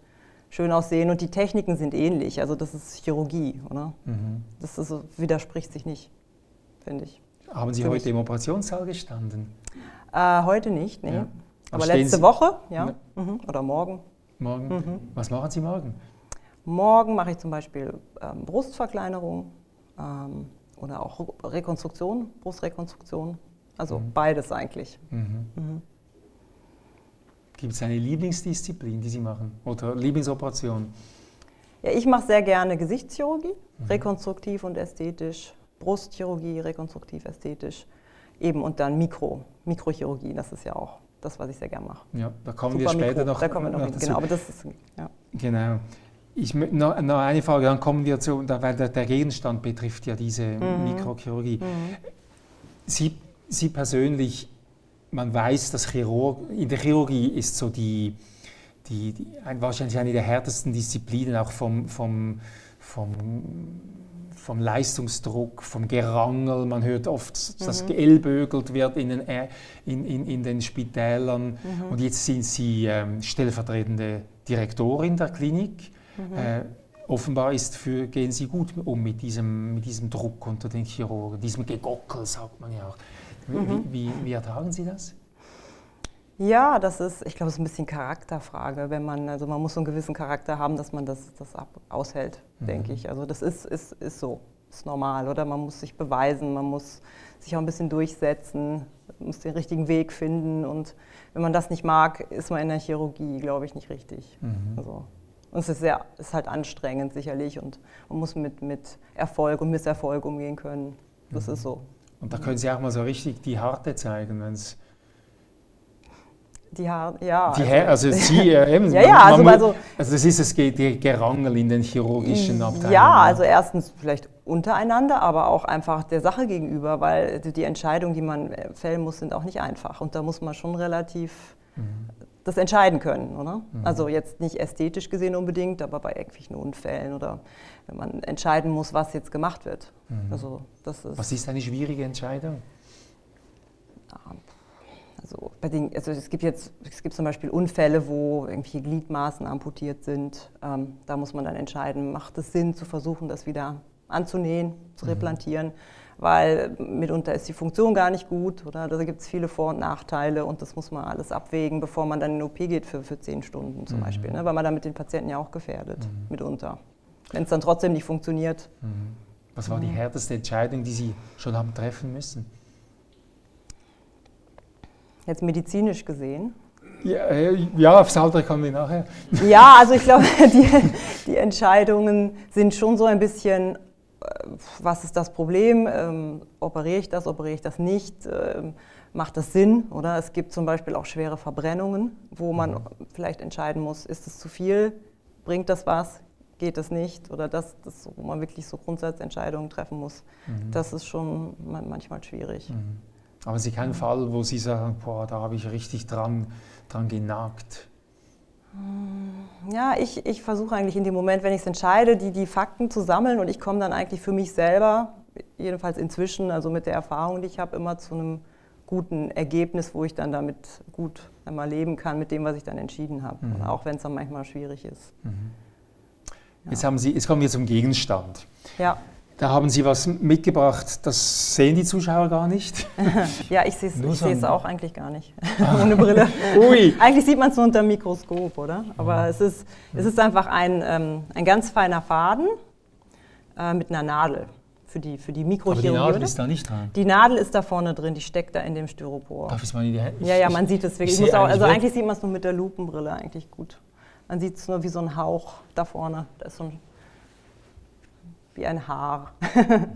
schön aussehen und die Techniken sind ähnlich. Also das ist Chirurgie, oder? Mhm. Das ist, widerspricht sich nicht, finde ich. Haben Sie heute im Operationssaal gestanden? Äh, heute nicht, nee. Ja. Aber, Aber letzte Sie Woche, ja. Mhm. Oder morgen. Morgen. Mhm. Was machen Sie morgen? Morgen mache ich zum Beispiel ähm, Brustverkleinerung. Ähm, oder auch Rekonstruktion, Brustrekonstruktion. Also mhm. beides eigentlich. Mhm. Mhm. Gibt es eine Lieblingsdisziplin, die Sie machen oder Lieblingsoperation? Ja, ich mache sehr gerne Gesichtschirurgie, mhm. rekonstruktiv und ästhetisch, Brustchirurgie, rekonstruktiv, ästhetisch, eben und dann Mikro, Mikrochirurgie, das ist ja auch das, was ich sehr gerne mache. Ja, da kommen Super wir später Mikro, noch. Da kommen wir noch, noch hin, genau, aber das ist, ja. Genau. Ich, noch, noch, eine Frage, dann kommen wir zu, weil der, der Gegenstand betrifft ja diese mhm. Mikrochirurgie. Mhm. Sie, Sie persönlich, man weiß, dass Chirurg, in der Chirurgie ist so die, die, die wahrscheinlich eine der härtesten Disziplinen auch vom, vom, vom, vom Leistungsdruck, vom Gerangel. Man hört oft, dass mhm. geellbögelt wird in den, in, in, in den Spitälern. Mhm. Und jetzt sind Sie ähm, stellvertretende Direktorin der Klinik. Mhm. Äh, offenbar ist für, gehen Sie gut um mit diesem, mit diesem Druck unter den Chirurgen, diesem Gegockel, sagt man ja auch. Mhm. Wie, wie, wie, ertragen Sie das? Ja, das ist, ich glaube, es ist ein bisschen Charakterfrage. Wenn man, also man muss so einen gewissen Charakter haben, dass man das, das ab, aushält, mhm. denke ich. Also das ist, ist, ist so, ist normal, oder? Man muss sich beweisen, man muss sich auch ein bisschen durchsetzen, muss den richtigen Weg finden. Und wenn man das nicht mag, ist man in der Chirurgie, glaube ich, nicht richtig. Mhm. Also, und es ist, sehr, ist halt anstrengend sicherlich und man muss mit, mit Erfolg und Misserfolg umgehen können. Das mhm. ist so. Und da können Sie auch mal so richtig die Harte zeigen, wenn es die Haare, ja. Die also, also Sie, äh, eben, ja, ja, also, also, also das ist das Gerangel in den chirurgischen Abteilungen. Ja, also erstens vielleicht untereinander, aber auch einfach der Sache gegenüber, weil die Entscheidungen, die man äh, fällen muss, sind auch nicht einfach. Und da muss man schon relativ mhm das entscheiden können, oder? Mhm. Also jetzt nicht ästhetisch gesehen unbedingt, aber bei irgendwelchen Unfällen oder wenn man entscheiden muss, was jetzt gemacht wird. Mhm. Also das ist was ist eine schwierige Entscheidung? Also so bei den, also es gibt jetzt es gibt zum Beispiel Unfälle, wo irgendwelche Gliedmaßen amputiert sind. Ähm, da muss man dann entscheiden, macht es Sinn zu versuchen, das wieder anzunähen, zu mhm. Weil mitunter ist die Funktion gar nicht gut oder da gibt es viele Vor- und Nachteile und das muss man alles abwägen, bevor man dann in den OP geht für, für zehn Stunden zum mhm. Beispiel, ne? weil man damit den Patienten ja auch gefährdet, mhm. mitunter. Wenn es dann trotzdem nicht funktioniert. Mhm. Was war die mhm. härteste Entscheidung, die Sie schon haben treffen müssen? Jetzt medizinisch gesehen. Ja, äh, ja aufs Alter kommen wir nachher. Ja, also ich glaube, die, die Entscheidungen sind schon so ein bisschen, was ist das Problem? Ähm, operiere ich das, operiere ich das nicht? Ähm, macht das Sinn? Oder es gibt zum Beispiel auch schwere Verbrennungen, wo man mhm. vielleicht entscheiden muss, ist es zu viel? Bringt das was? Geht das nicht? Oder das, das wo man wirklich so Grundsatzentscheidungen treffen muss. Mhm. Das ist schon manchmal schwierig. Mhm. Aber Sie keinen Fall, wo Sie sagen, boah, da habe ich richtig dran, dran genagt? Ja, ich, ich versuche eigentlich in dem Moment, wenn ich es entscheide, die, die Fakten zu sammeln und ich komme dann eigentlich für mich selber, jedenfalls inzwischen, also mit der Erfahrung, die ich habe, immer zu einem guten Ergebnis, wo ich dann damit gut einmal leben kann mit dem, was ich dann entschieden habe, mhm. auch wenn es dann manchmal schwierig ist. Mhm. Ja. Jetzt, haben Sie, jetzt kommen wir zum Gegenstand. Ja. Da haben Sie was mitgebracht, das sehen die Zuschauer gar nicht. ja, ich sehe es auch eigentlich gar nicht, ohne Brille. Ui. Eigentlich sieht man es nur unter dem Mikroskop, oder? Aber es, ist, es ist einfach ein, ähm, ein ganz feiner Faden äh, mit einer Nadel für die, für die Mikrochirurgie. Aber die Nadel ist da nicht dran? Die Nadel ist da vorne drin, die steckt da in dem Styropor. Darf ich mal in die Hände? Ja, ja, man sieht es wirklich. Auch, also eigentlich sieht man es nur mit der Lupenbrille eigentlich gut. Man sieht es nur wie so ein Hauch da vorne. Da ist so ein wie ein Haar. also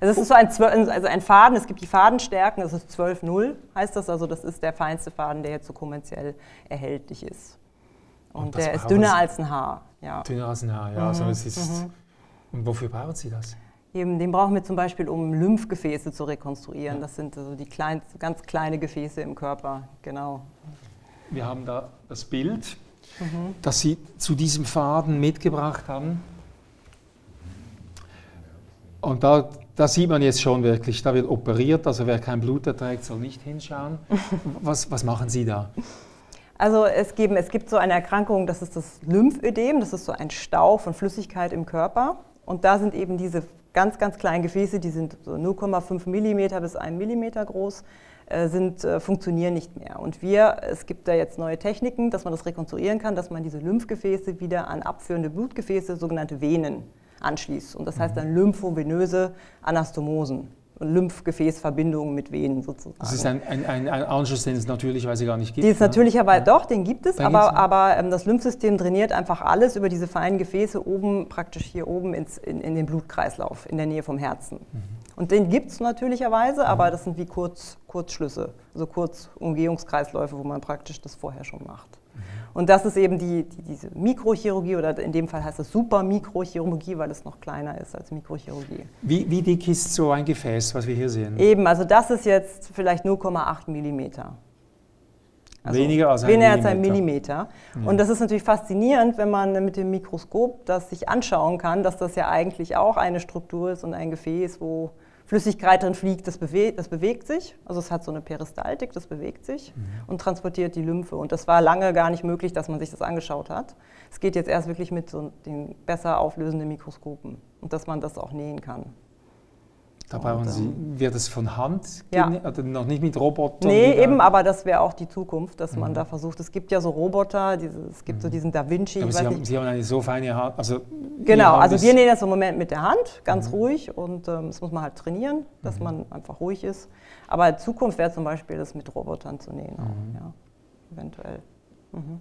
es ist so ein, also ein Faden, es gibt die Fadenstärken, das ist 12,0 heißt das, also das ist der feinste Faden, der jetzt so kommerziell erhältlich ist. Und, Und der ist dünner als ein Haar. Ja. Dünner als ein Haar, ja. Also mhm. Also es ist, mhm. Und wofür brauchen Sie das? Eben, den brauchen wir zum Beispiel, um Lymphgefäße zu rekonstruieren. Ja. Das sind also die klein, ganz kleine Gefäße im Körper, genau. Wir haben da das Bild, mhm. das Sie zu diesem Faden mitgebracht haben. Und da, da sieht man jetzt schon wirklich, da wird operiert, also wer kein Blut erträgt, soll nicht hinschauen. Was, was machen Sie da? Also es, geben, es gibt so eine Erkrankung, das ist das Lymphödem, das ist so ein Stau von Flüssigkeit im Körper. Und da sind eben diese ganz, ganz kleinen Gefäße, die sind so 0,5 mm bis 1 mm groß, äh, sind, äh, funktionieren nicht mehr. Und wir, es gibt da jetzt neue Techniken, dass man das rekonstruieren kann, dass man diese Lymphgefäße wieder an abführende Blutgefäße, sogenannte Venen, anschließt. Und das heißt dann lymphovenöse Anastomosen. Lymphgefäßverbindungen mit Venen sozusagen. Das ist ein, ein, ein, Anschluss, den es natürlicherweise gar nicht gibt. Den es natürlicherweise, ja. doch, den gibt es, aber, aber ähm, das Lymphsystem trainiert einfach alles über diese feinen Gefäße oben, praktisch hier oben ins, in, in den Blutkreislauf, in der Nähe vom Herzen. Mhm. Und den gibt es natürlicherweise, mhm. aber das sind wie Kurz, Kurzschlüsse, also Kurzumgehungskreisläufe, wo man praktisch das vorher schon macht. Und das ist eben die, die, diese Mikrochirurgie oder in dem Fall heißt es Supermikrochirurgie, weil es noch kleiner ist als Mikrochirurgie. Wie, wie dick ist so ein Gefäß, was wir hier sehen? Eben, also das ist jetzt vielleicht 0,8 Millimeter. Also weniger als ein weniger Millimeter. Als ein Millimeter. Ja. Und das ist natürlich faszinierend, wenn man mit dem Mikroskop das sich anschauen kann, dass das ja eigentlich auch eine Struktur ist und ein Gefäß, wo Flüssigkeit drin fliegt, das bewegt, das bewegt sich. Also es hat so eine Peristaltik, das bewegt sich mhm. und transportiert die Lymphe. Und das war lange gar nicht möglich, dass man sich das angeschaut hat. Es geht jetzt erst wirklich mit so den besser auflösenden Mikroskopen und dass man das auch nähen kann. Da brauchen Sie, wird es von Hand ja. oder also noch nicht mit Robotern? Nee, eben, aber das wäre auch die Zukunft, dass mhm. man da versucht. Es gibt ja so Roboter, diese, es gibt mhm. so diesen Da Vinci. Aber Sie haben, Sie, haben, eine so feine Hand. Also genau, also wir nähen das im Moment mit der Hand, ganz mhm. ruhig und ähm, das muss man halt trainieren, dass mhm. man einfach ruhig ist. Aber in Zukunft wäre zum Beispiel das mit Robotern zu nähen, auch, mhm. ja, eventuell. Mhm.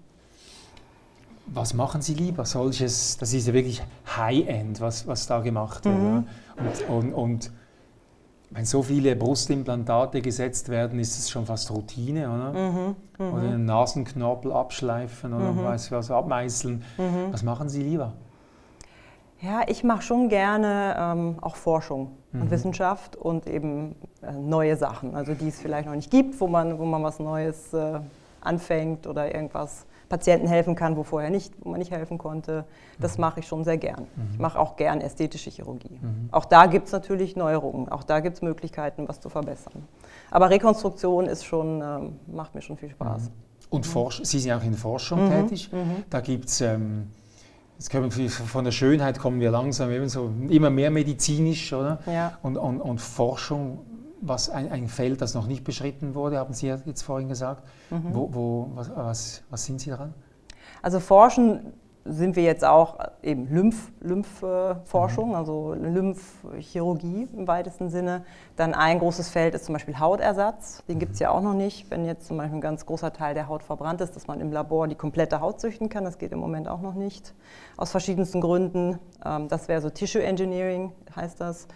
Was machen Sie lieber? Solches, das ist ja wirklich High-End, was, was da gemacht wird. Und, und, und wenn so viele Brustimplantate gesetzt werden, ist es schon fast Routine, oder? Mhm, mh. Oder einen Nasenknorpel abschleifen oder mhm. weiß was abmeißeln. Mhm. Was machen Sie lieber? Ja, ich mache schon gerne ähm, auch Forschung und mhm. Wissenschaft und eben äh, neue Sachen, also die es vielleicht noch nicht gibt, wo man, wo man was Neues äh, anfängt oder irgendwas Patienten helfen kann, wo vorher nicht, wo man nicht helfen konnte. Das mhm. mache ich schon sehr gern. Mhm. Ich mache auch gern ästhetische Chirurgie. Mhm. Auch da gibt es natürlich Neuerungen, auch da gibt es Möglichkeiten, was zu verbessern. Aber Rekonstruktion ist schon, ähm, macht mir schon viel Spaß. Mhm. Und Forsch Sie sind auch in Forschung mhm. tätig. Mhm. Da gibt es, ähm, von der Schönheit kommen wir langsam eben so immer mehr medizinisch, oder? Ja. Und, und, und Forschung was ein, ein, Feld, das noch nicht beschritten wurde, haben Sie ja jetzt vorhin gesagt. Mhm. Wo, wo, was, was, was, sind Sie daran? Also forschen sind wir jetzt auch eben Lymph, Lymphforschung, mhm. also Lymphchirurgie im weitesten Sinne. Dann ein großes Feld ist zum Beispiel Hautersatz. Den mhm. gibt es ja auch noch nicht. Wenn jetzt zum Beispiel ein ganz großer Teil der Haut verbrannt ist, dass man im Labor die komplette Haut züchten kann. Das geht im Moment auch noch nicht. Aus verschiedensten Gründen. Ähm, das wäre so Tissue Engineering, heißt das.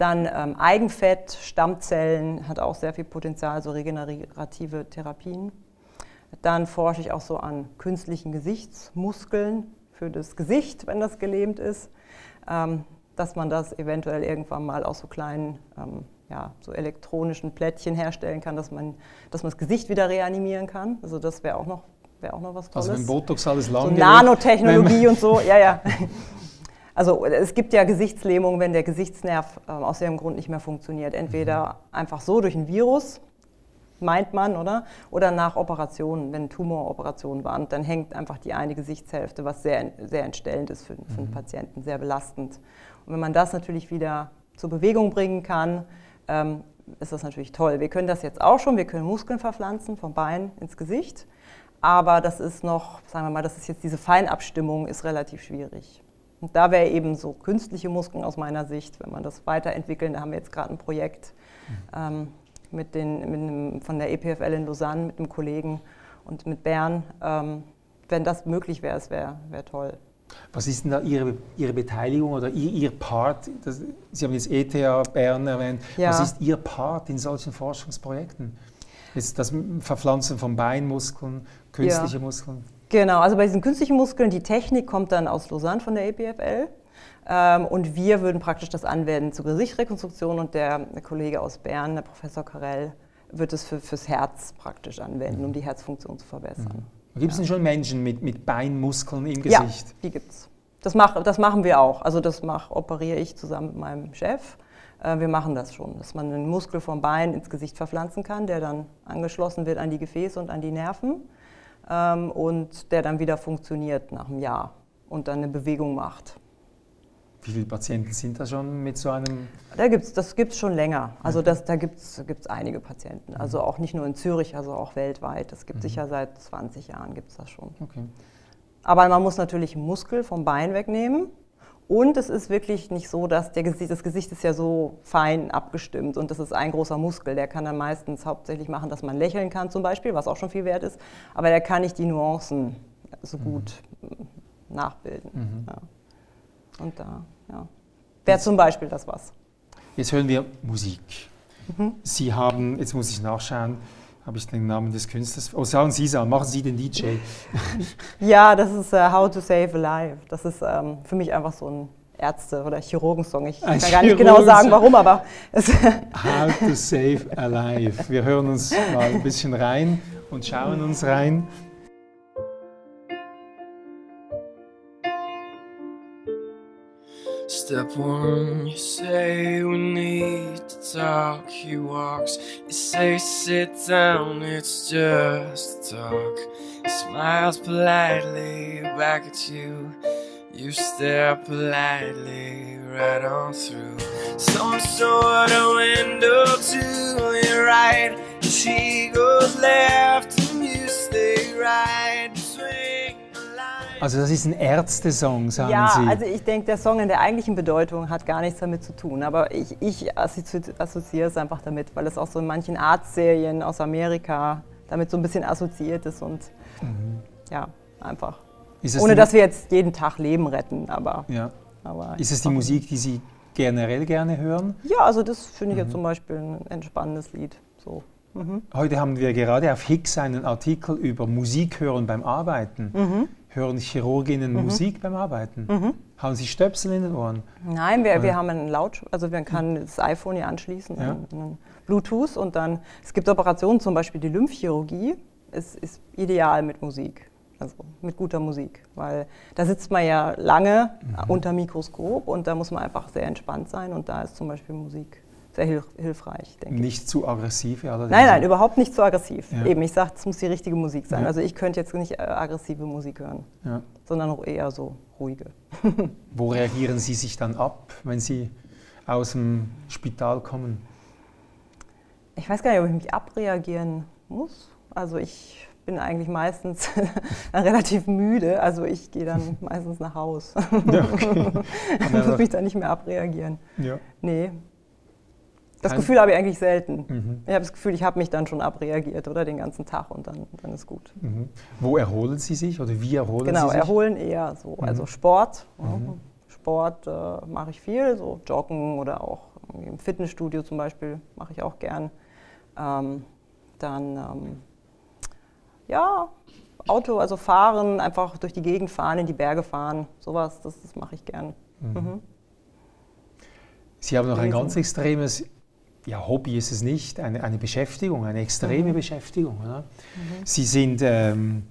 Dann ähm, Eigenfett, Stammzellen hat auch sehr viel Potenzial, so regenerative Therapien. Dann forsche ich auch so an künstlichen Gesichtsmuskeln für das Gesicht, wenn das gelähmt ist, ähm, dass man das eventuell irgendwann mal aus so kleinen ähm, ja, so elektronischen Plättchen herstellen kann, dass man, dass man das Gesicht wieder reanimieren kann. Also das wäre auch noch wäre auch noch was Tolles. Also wenn Botox alles lang so Nanotechnologie und so, ja, ja. Also es gibt ja Gesichtslähmung, wenn der Gesichtsnerv äh, aus irgendeinem Grund nicht mehr funktioniert. Entweder mhm. einfach so durch ein Virus, meint man, oder? Oder nach Operationen, wenn Tumoroperationen waren, dann hängt einfach die eine Gesichtshälfte, was sehr, sehr entstellend ist für, für den mhm. Patienten, sehr belastend. Und wenn man das natürlich wieder zur Bewegung bringen kann, ähm, ist das natürlich toll. Wir können das jetzt auch schon, wir können Muskeln verpflanzen vom Bein ins Gesicht, aber das ist noch, sagen wir mal, das ist jetzt diese Feinabstimmung, ist relativ schwierig. Und da wäre eben so künstliche Muskeln aus meiner Sicht, wenn man das weiterentwickeln, da haben wir jetzt gerade ein Projekt ähm, mit den, mit dem, von der EPFL in Lausanne, mit einem Kollegen und mit Bern. Ähm, wenn das möglich wäre, es wäre wär toll. Was ist denn da Ihre, Ihre Beteiligung oder Ihr, Ihr Part? Das, Sie haben jetzt ETH Bern erwähnt. Ja. Was ist Ihr Part in solchen Forschungsprojekten? Ist das Verpflanzen von Beinmuskeln, künstliche ja. Muskeln? Genau, also bei diesen künstlichen Muskeln, die Technik kommt dann aus Lausanne von der EPFL. Ähm, und wir würden praktisch das anwenden zur Gesichtsrekonstruktion und der, der Kollege aus Bern, der Professor Karel, wird es für, fürs Herz praktisch anwenden, um die Herzfunktion zu verbessern. Mhm. Gibt es denn schon Menschen mit, mit Beinmuskeln im Gesicht? Ja, die gibt es. Das, mach, das machen wir auch. Also das mach, operiere ich zusammen mit meinem Chef. Äh, wir machen das schon, dass man einen Muskel vom Bein ins Gesicht verpflanzen kann, der dann angeschlossen wird an die Gefäße und an die Nerven ähm, und der dann wieder funktioniert nach einem Jahr und dann eine Bewegung macht. Wie viele Patienten sind da schon mit so einem? Da gibt's, das gibt es schon länger. Also das, da gibt es einige Patienten. Also mhm. auch nicht nur in Zürich, also auch weltweit. Das gibt mhm. sicher seit 20 Jahren gibt es das schon. Okay. Aber man muss natürlich einen Muskel vom Bein wegnehmen. Und es ist wirklich nicht so, dass der Gesicht, das Gesicht ist ja so fein abgestimmt und das ist ein großer Muskel. Der kann dann meistens hauptsächlich machen, dass man lächeln kann zum Beispiel, was auch schon viel wert ist. Aber der kann nicht die Nuancen so mhm. gut mhm. nachbilden. Mhm. Ja. Und da, ja. Wäre zum Beispiel das was. Jetzt hören wir Musik. Mhm. Sie haben, jetzt muss ich nachschauen, habe ich den Namen des Künstlers? Oh, sagen Sie es an, machen Sie den DJ. ja, das ist uh, How to Save a Life. Das ist ähm, für mich einfach so ein Ärzte- oder Chirurgensong. Ich kann gar nicht genau sagen, warum, aber. How to Save a Life. Wir hören uns mal ein bisschen rein und schauen uns rein. Step one, you say we need to talk. He walks, you say sit down, it's just a talk. He smiles politely back at you. You stare politely right on through some sort of window to your right. As he goes left and you stay right. Also das ist ein Ärztesong, sagen ja, Sie. Ja, also ich denke, der Song in der eigentlichen Bedeutung hat gar nichts damit zu tun. Aber ich, ich assoziiere es einfach damit, weil es auch so in manchen Arztserien aus Amerika damit so ein bisschen assoziiert ist und mhm. ja, einfach. Ohne dass wir jetzt jeden Tag Leben retten, aber. Ja. aber ist es die Musik, die Sie generell gerne hören? Ja, also das finde ich mhm. jetzt zum Beispiel ein entspannendes Lied. So. Mhm. Heute haben wir gerade auf Hicks einen Artikel über Musik hören beim Arbeiten. Hören Chirurginnen mhm. Musik beim Arbeiten? Mhm. Haben Sie Stöpsel in den Ohren? Nein, wir, wir haben einen Laut, also man kann das iPhone hier anschließen, ja. Bluetooth und dann, es gibt Operationen, zum Beispiel die Lymphchirurgie, ist, ist ideal mit Musik. Also mit guter Musik, weil da sitzt man ja lange mhm. unter Mikroskop und da muss man einfach sehr entspannt sein und da ist zum Beispiel Musik sehr hilf hilfreich, denke ich. Nicht zu aggressiv allerdings? Nein, nein, überhaupt nicht zu aggressiv. Ja. Eben, ich sage, es muss die richtige Musik sein. Ja. Also ich könnte jetzt nicht äh, aggressive Musik hören, ja. sondern auch eher so ruhige. Wo reagieren Sie sich dann ab, wenn Sie aus dem Spital kommen? Ich weiß gar nicht, ob ich mich abreagieren muss. Also ich bin eigentlich meistens relativ müde, also ich gehe dann meistens nach Haus. Ja, okay. und muss mich dann nicht mehr abreagieren. Ja. Nee. Das Gefühl habe ich eigentlich selten. Mhm. Ich habe das Gefühl, ich habe mich dann schon abreagiert oder den ganzen Tag und dann, dann ist gut. Mhm. Wo erholen Sie sich oder wie erholen genau, Sie sich? Genau, erholen eher so. Mhm. Also Sport. Mhm. Sport äh, mache ich viel, so Joggen oder auch im Fitnessstudio zum Beispiel mache ich auch gern. Ähm, dann ähm, ja, Auto, also fahren, einfach durch die Gegend fahren, in die Berge fahren, sowas, das, das mache ich gern. Mhm. Mhm. Sie haben noch ein ganz extremes, ja, Hobby ist es nicht, eine, eine Beschäftigung, eine extreme mhm. Beschäftigung. Oder? Mhm. Sie sind ähm,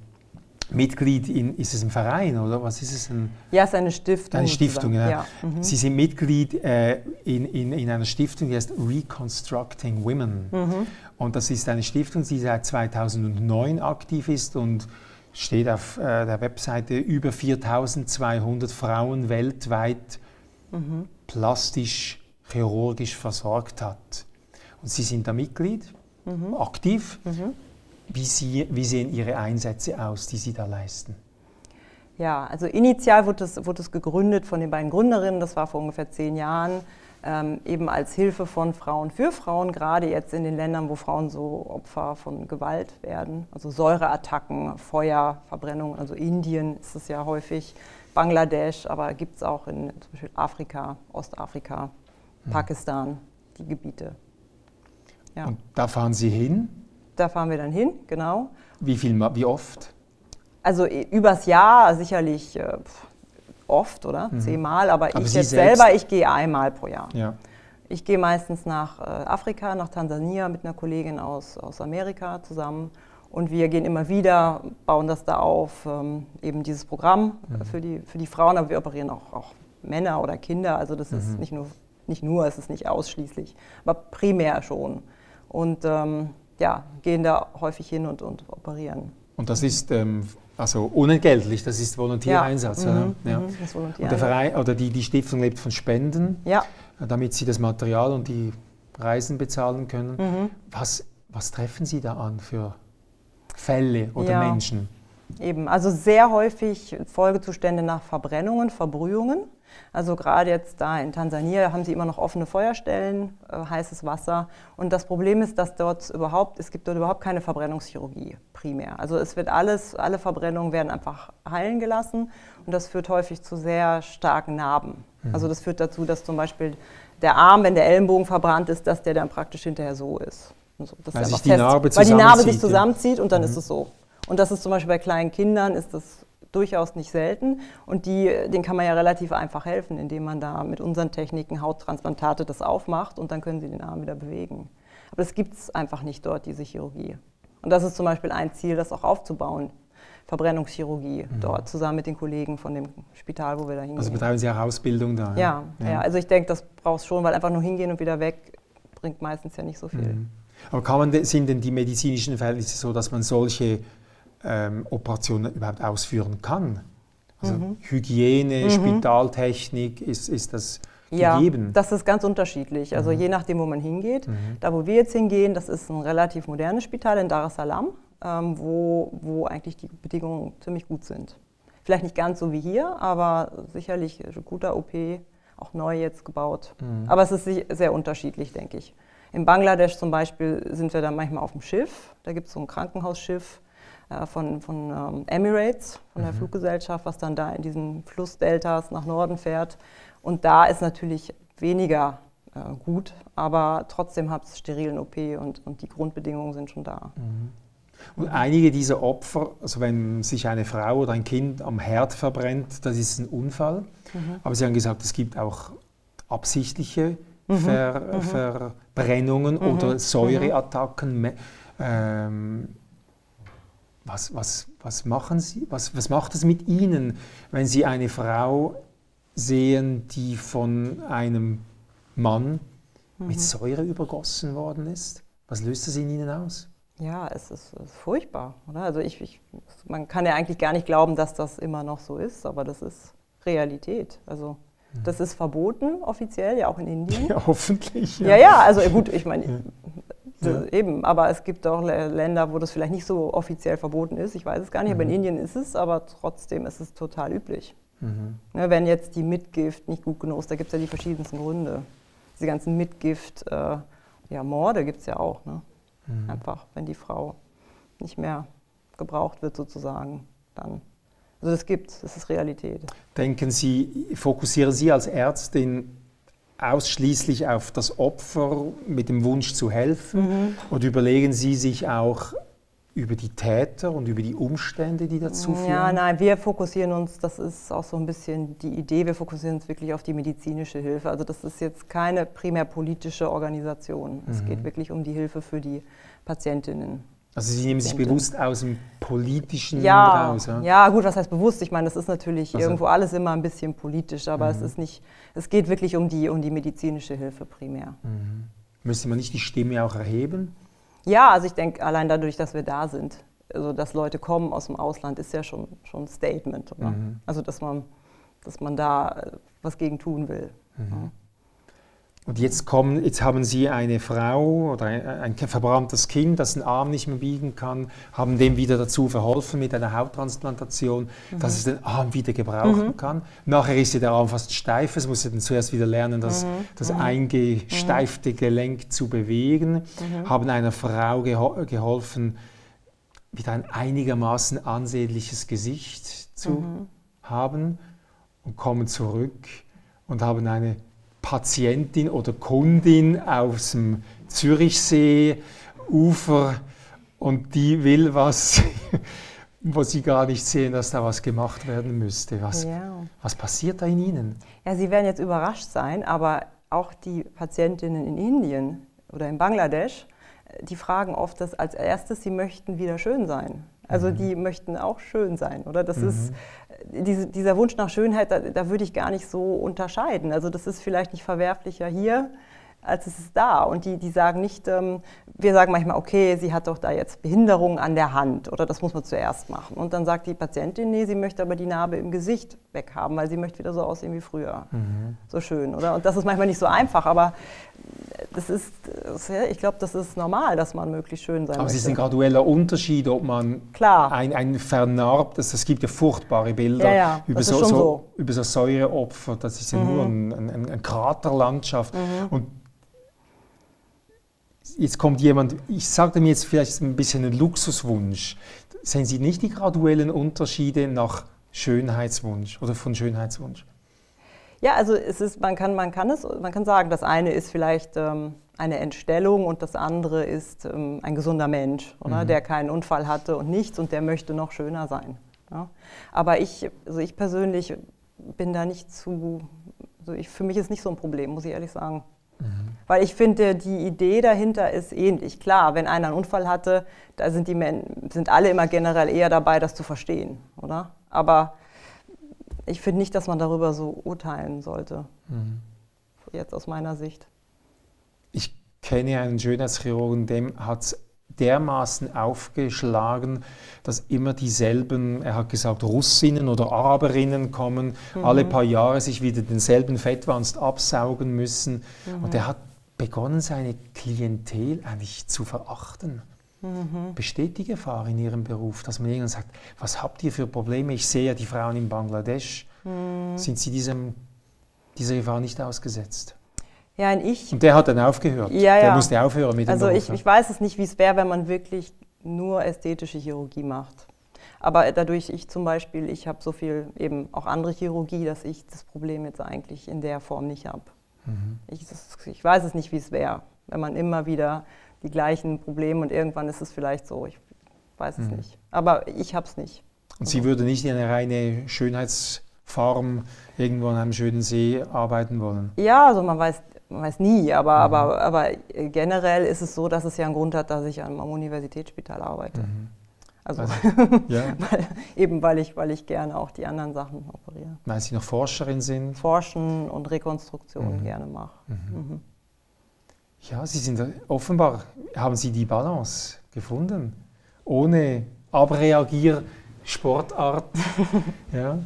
Mitglied in, ist es ein Verein oder was ist es? Ein, ja, es ist eine Stiftung. Eine Stiftung, ja. ja. Mhm. Sie sind Mitglied äh, in, in, in einer Stiftung, die heißt Reconstructing Women. Mhm. Und das ist eine Stiftung, die seit 2009 aktiv ist und steht auf äh, der Webseite über 4200 Frauen weltweit mhm. plastisch, chirurgisch versorgt hat. Und Sie sind da Mitglied, mhm. aktiv. Mhm. Wie, Sie, wie sehen Ihre Einsätze aus, die Sie da leisten? Ja, also initial wurde es, wurde es gegründet von den beiden Gründerinnen, das war vor ungefähr zehn Jahren, ähm, eben als Hilfe von Frauen für Frauen, gerade jetzt in den Ländern, wo Frauen so Opfer von Gewalt werden. Also Säureattacken, Feuer, Verbrennung, also Indien ist es ja häufig, Bangladesch, aber gibt es auch in zum Beispiel Afrika, Ostafrika. Pakistan, die Gebiete. Ja. Und da fahren Sie hin? Da fahren wir dann hin, genau. Wie viel, wie oft? Also übers Jahr sicherlich äh, oft, oder? Mhm. Zehnmal, aber, aber ich Sie jetzt selber, ich gehe einmal pro Jahr. Ja. Ich gehe meistens nach äh, Afrika, nach Tansania mit einer Kollegin aus, aus Amerika zusammen. Und wir gehen immer wieder, bauen das da auf, ähm, eben dieses Programm mhm. für, die, für die Frauen, aber wir operieren auch, auch Männer oder Kinder. Also das mhm. ist nicht nur, nicht nur, es ist nicht ausschließlich, aber primär schon. Und ähm, ja, gehen da häufig hin und, und operieren. Und das ist ähm, also unentgeltlich, das ist Volontiereinsatz. Ja. Mhm, ja. Mhm, das Volontär und der Verein oder die, die Stiftung lebt von Spenden, ja. damit sie das Material und die Reisen bezahlen können. Mhm. Was, was treffen Sie da an für Fälle oder ja. Menschen? Eben, also sehr häufig Folgezustände nach Verbrennungen, Verbrühungen. Also gerade jetzt da in Tansania haben sie immer noch offene Feuerstellen, äh, heißes Wasser. Und das Problem ist, dass dort überhaupt, es gibt dort überhaupt keine Verbrennungschirurgie primär. Also es wird alles, alle Verbrennungen werden einfach heilen gelassen und das führt häufig zu sehr starken Narben. Mhm. Also das führt dazu, dass zum Beispiel der Arm, wenn der Ellenbogen verbrannt ist, dass der dann praktisch hinterher so ist. So, sich die Narbe weil die Narbe sich zusammenzieht und dann mhm. ist es so. Und das ist zum Beispiel bei kleinen Kindern ist das durchaus nicht selten. Und die, denen kann man ja relativ einfach helfen, indem man da mit unseren Techniken Hauttransplantate das aufmacht und dann können sie den Arm wieder bewegen. Aber das gibt es einfach nicht dort, diese Chirurgie. Und das ist zum Beispiel ein Ziel, das auch aufzubauen. Verbrennungschirurgie mhm. dort, zusammen mit den Kollegen von dem Spital, wo wir da hingehen. Also betreiben Sie auch Ausbildung da? Ja, ja. ja. also ich denke, das brauchst schon, weil einfach nur hingehen und wieder weg bringt meistens ja nicht so viel. Mhm. Aber man, sind denn die medizinischen Verhältnisse so, dass man solche ähm, Operationen überhaupt ausführen kann. Also mhm. Hygiene, mhm. Spitaltechnik, ist, ist das ja, gegeben? das ist ganz unterschiedlich. Also mhm. je nachdem, wo man hingeht. Mhm. Da, wo wir jetzt hingehen, das ist ein relativ modernes Spital in Dar es Salaam, ähm, wo, wo eigentlich die Bedingungen ziemlich gut sind. Vielleicht nicht ganz so wie hier, aber sicherlich guter OP, auch neu jetzt gebaut. Mhm. Aber es ist sehr unterschiedlich, denke ich. In Bangladesch zum Beispiel sind wir dann manchmal auf dem Schiff. Da gibt es so ein Krankenhausschiff äh, von, von ähm, Emirates, von der mhm. Fluggesellschaft, was dann da in diesen Flussdeltas nach Norden fährt. Und da ist natürlich weniger äh, gut, aber trotzdem hat es sterilen OP und, und die Grundbedingungen sind schon da. Mhm. Und einige dieser Opfer, also wenn sich eine Frau oder ein Kind am Herd verbrennt, das ist ein Unfall. Mhm. Aber Sie haben gesagt, es gibt auch absichtliche mhm. Ver mhm. Verbrennungen oder mhm. Säureattacken. Ähm, Was, was, was machen Sie, was, was macht es mit Ihnen, wenn Sie eine Frau sehen, die von einem Mann mhm. mit Säure übergossen worden ist? Was löst das in Ihnen aus? Ja, es ist, es ist furchtbar. Oder? Also ich, ich, man kann ja eigentlich gar nicht glauben, dass das immer noch so ist, aber das ist Realität. Also mhm. das ist verboten offiziell, ja auch in Indien. Ja, hoffentlich. Ja, ja, ja also gut, ich meine, ja. Eben, aber es gibt auch Länder, wo das vielleicht nicht so offiziell verboten ist. Ich weiß es gar nicht, mhm. aber in mhm. Indien ist es, aber trotzdem ist es total üblich. Mhm. Ne, wenn jetzt die Mitgift nicht gut genug ist, da gibt es ja die verschiedensten Gründe. Diese ganzen Mitgift, äh, ja, Morde gibt es ja auch. Ne? Mhm. Einfach, wenn die Frau nicht mehr gebraucht wird sozusagen, dann. Also das gibt es, das ist Realität. Denken Sie, fokussieren Sie als Ärztin ausschließlich auf das Opfer mit dem Wunsch zu helfen mhm. oder überlegen Sie sich auch über die Täter und über die Umstände, die dazu führen? Ja, nein, wir fokussieren uns, das ist auch so ein bisschen die Idee, wir fokussieren uns wirklich auf die medizinische Hilfe. Also das ist jetzt keine primär politische Organisation. Mhm. Es geht wirklich um die Hilfe für die Patientinnen. Also Sie nehmen sich bewusst aus dem Politischen ja, raus? Ja? ja, gut, was heißt bewusst? Ich meine, das ist natürlich also. irgendwo alles immer ein bisschen politisch, aber mhm. es ist nicht, es geht wirklich um die, um die medizinische Hilfe primär. Mhm. Müsste man nicht die Stimme auch erheben? Ja, also ich denke, allein dadurch, dass wir da sind, also dass Leute kommen aus dem Ausland, ist ja schon, schon ein Statement. Mhm. Also dass man, dass man da äh, was gegen tun will. Mhm. Ja. Und jetzt, kommen, jetzt haben Sie eine Frau oder ein, ein, verbranntes Kind, das den Arm nicht mehr biegen kann, haben dem wieder dazu verholfen mit einer Hauttransplantation, mhm. dass es den Arm wieder gebrauchen mhm. kann. Nachher ist ja der Arm fast steif, es muss ja dann zuerst wieder lernen, das, mhm. das mhm. eingesteifte Gelenk zu bewegen. Mhm. Haben einer Frau geho geholfen, wieder ein einigermaßen ansehnliches Gesicht zu mhm. haben und kommen zurück und haben eine Patientin oder Kundin aus dem Zürichsee Ufer und die will was, wo sie gar nicht sehen, dass da was gemacht werden müsste. Was, ja. was passiert da in Ihnen? Ja, Sie werden jetzt überrascht sein, aber auch die Patientinnen in Indien oder in Bangladesch, die fragen oft dass als erstes, sie möchten wieder schön sein. Also mhm. die möchten auch schön sein, oder? Das mhm. ist diese, dieser Wunsch nach Schönheit, da, da, würde ich gar nicht so unterscheiden. Also das ist vielleicht nicht verwerflicher hier, als es ist da. Und die, die sagen nicht, ähm, wir sagen manchmal, okay, sie hat doch da jetzt Behinderung an der Hand oder das muss man zuerst machen. Und dann sagt die Patientin, nee, sie möchte aber die Narbe im Gesicht weghaben, weil sie möchte wieder so aussehen wie früher. Mhm. So schön, oder? Und das ist manchmal nicht so einfach, aber das ist, ich glaube, das ist normal, dass man möglichst schön sein Aber möchte. es ist ein gradueller Unterschied, ob man Klar. ein, ein vernarbtes, es gibt ja furchtbare Bilder ja, ja, über, so, so, über so Säureopfer, das ist ja mhm. nur ein, ein, ein Kraterlandschaft. Mhm. Und jetzt kommt jemand, ich sagte mir jetzt vielleicht ein bisschen ein Luxuswunsch. Sehen Sie nicht die graduellen Unterschiede nach Schönheitswunsch oder von Schönheitswunsch? Ja, also es ist, man, kann, man, kann es, man kann sagen, das eine ist vielleicht ähm, eine Entstellung und das andere ist ähm, ein gesunder Mensch, oder, mhm. der keinen Unfall hatte und nichts und der möchte noch schöner sein. Ja? Aber ich, also ich persönlich bin da nicht zu, also ich, für mich ist nicht so ein Problem, muss ich ehrlich sagen. Mhm. Weil ich finde, die Idee dahinter ist ähnlich. Klar, wenn einer einen Unfall hatte, da sind, die Men sind alle immer generell eher dabei, das zu verstehen, oder? Aber ich finde nicht, dass man darüber so urteilen sollte. Mhm. Jetzt aus meiner Sicht. Ich kenne einen Schönheitschirurgen, dem hat es dermaßen aufgeschlagen, dass immer dieselben, er hat gesagt, Russinnen oder Araberinnen kommen, mhm. alle paar Jahre sich wieder denselben Fettwanst absaugen müssen. Mhm. Und er hat begonnen, seine Klientel eigentlich zu verachten. Mhm. Besteht die Gefahr in Ihrem Beruf, dass man irgendwann sagt, was habt ihr für Probleme? Ich sehe ja die Frauen in Bangladesch. Mhm. Sind Sie diesem, dieser Gefahr nicht ausgesetzt? Ja, und ich. Und der hat dann aufgehört. Ja, ja. Der musste aufhören mit dem Also Beruf, ich, ich weiß es nicht, wie es wäre, wenn man wirklich nur ästhetische Chirurgie macht. Aber dadurch, ich zum Beispiel, ich habe so viel eben auch andere Chirurgie, dass ich das Problem jetzt eigentlich in der Form nicht habe. Mhm. Ich, ich weiß es nicht, wie es wäre, wenn man immer wieder die gleichen Probleme und irgendwann ist es vielleicht so. Ich weiß es mhm. nicht. Aber ich habe es nicht. Und Sie würde nicht in eine reine Schönheitsfarm irgendwo an einem schönen See arbeiten wollen? Ja, also man weiß, man weiß nie, aber, mhm. aber, aber generell ist es so, dass es ja einen Grund hat, dass ich am Universitätsspital arbeite. Mhm. Also ja. weil, eben weil ich, weil ich gerne auch die anderen Sachen operiere. Weil Sie noch Forscherin sind. Forschen und Rekonstruktion Mhm. gerne mache. Mhm. Ja, Sie sind offenbar, haben Sie die Balance gefunden. Ohne Abreagier-Sportart. ja.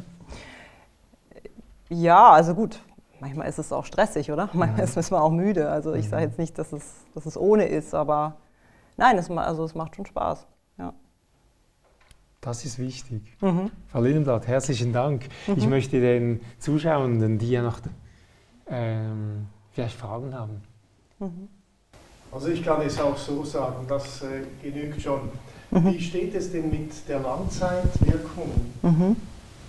Ja, also gut. Manchmal ist es auch stressig, oder? Manchmal Mhm. ist man auch müde. Also ich sage jetzt nicht, dass es, dass es ohne ist, aber nein, es, also es macht schon Spaß. Ja. Das ist wichtig. Mhm. Frau Lindenblatt, herzlichen Dank. Ich möchte den Zuschauenden, die ja noch ähm, vielleicht Fragen haben. Also ich kann es auch so sagen, das äh, genügt schon. Wie steht es denn mit der Langzeitwirkung? Mhm.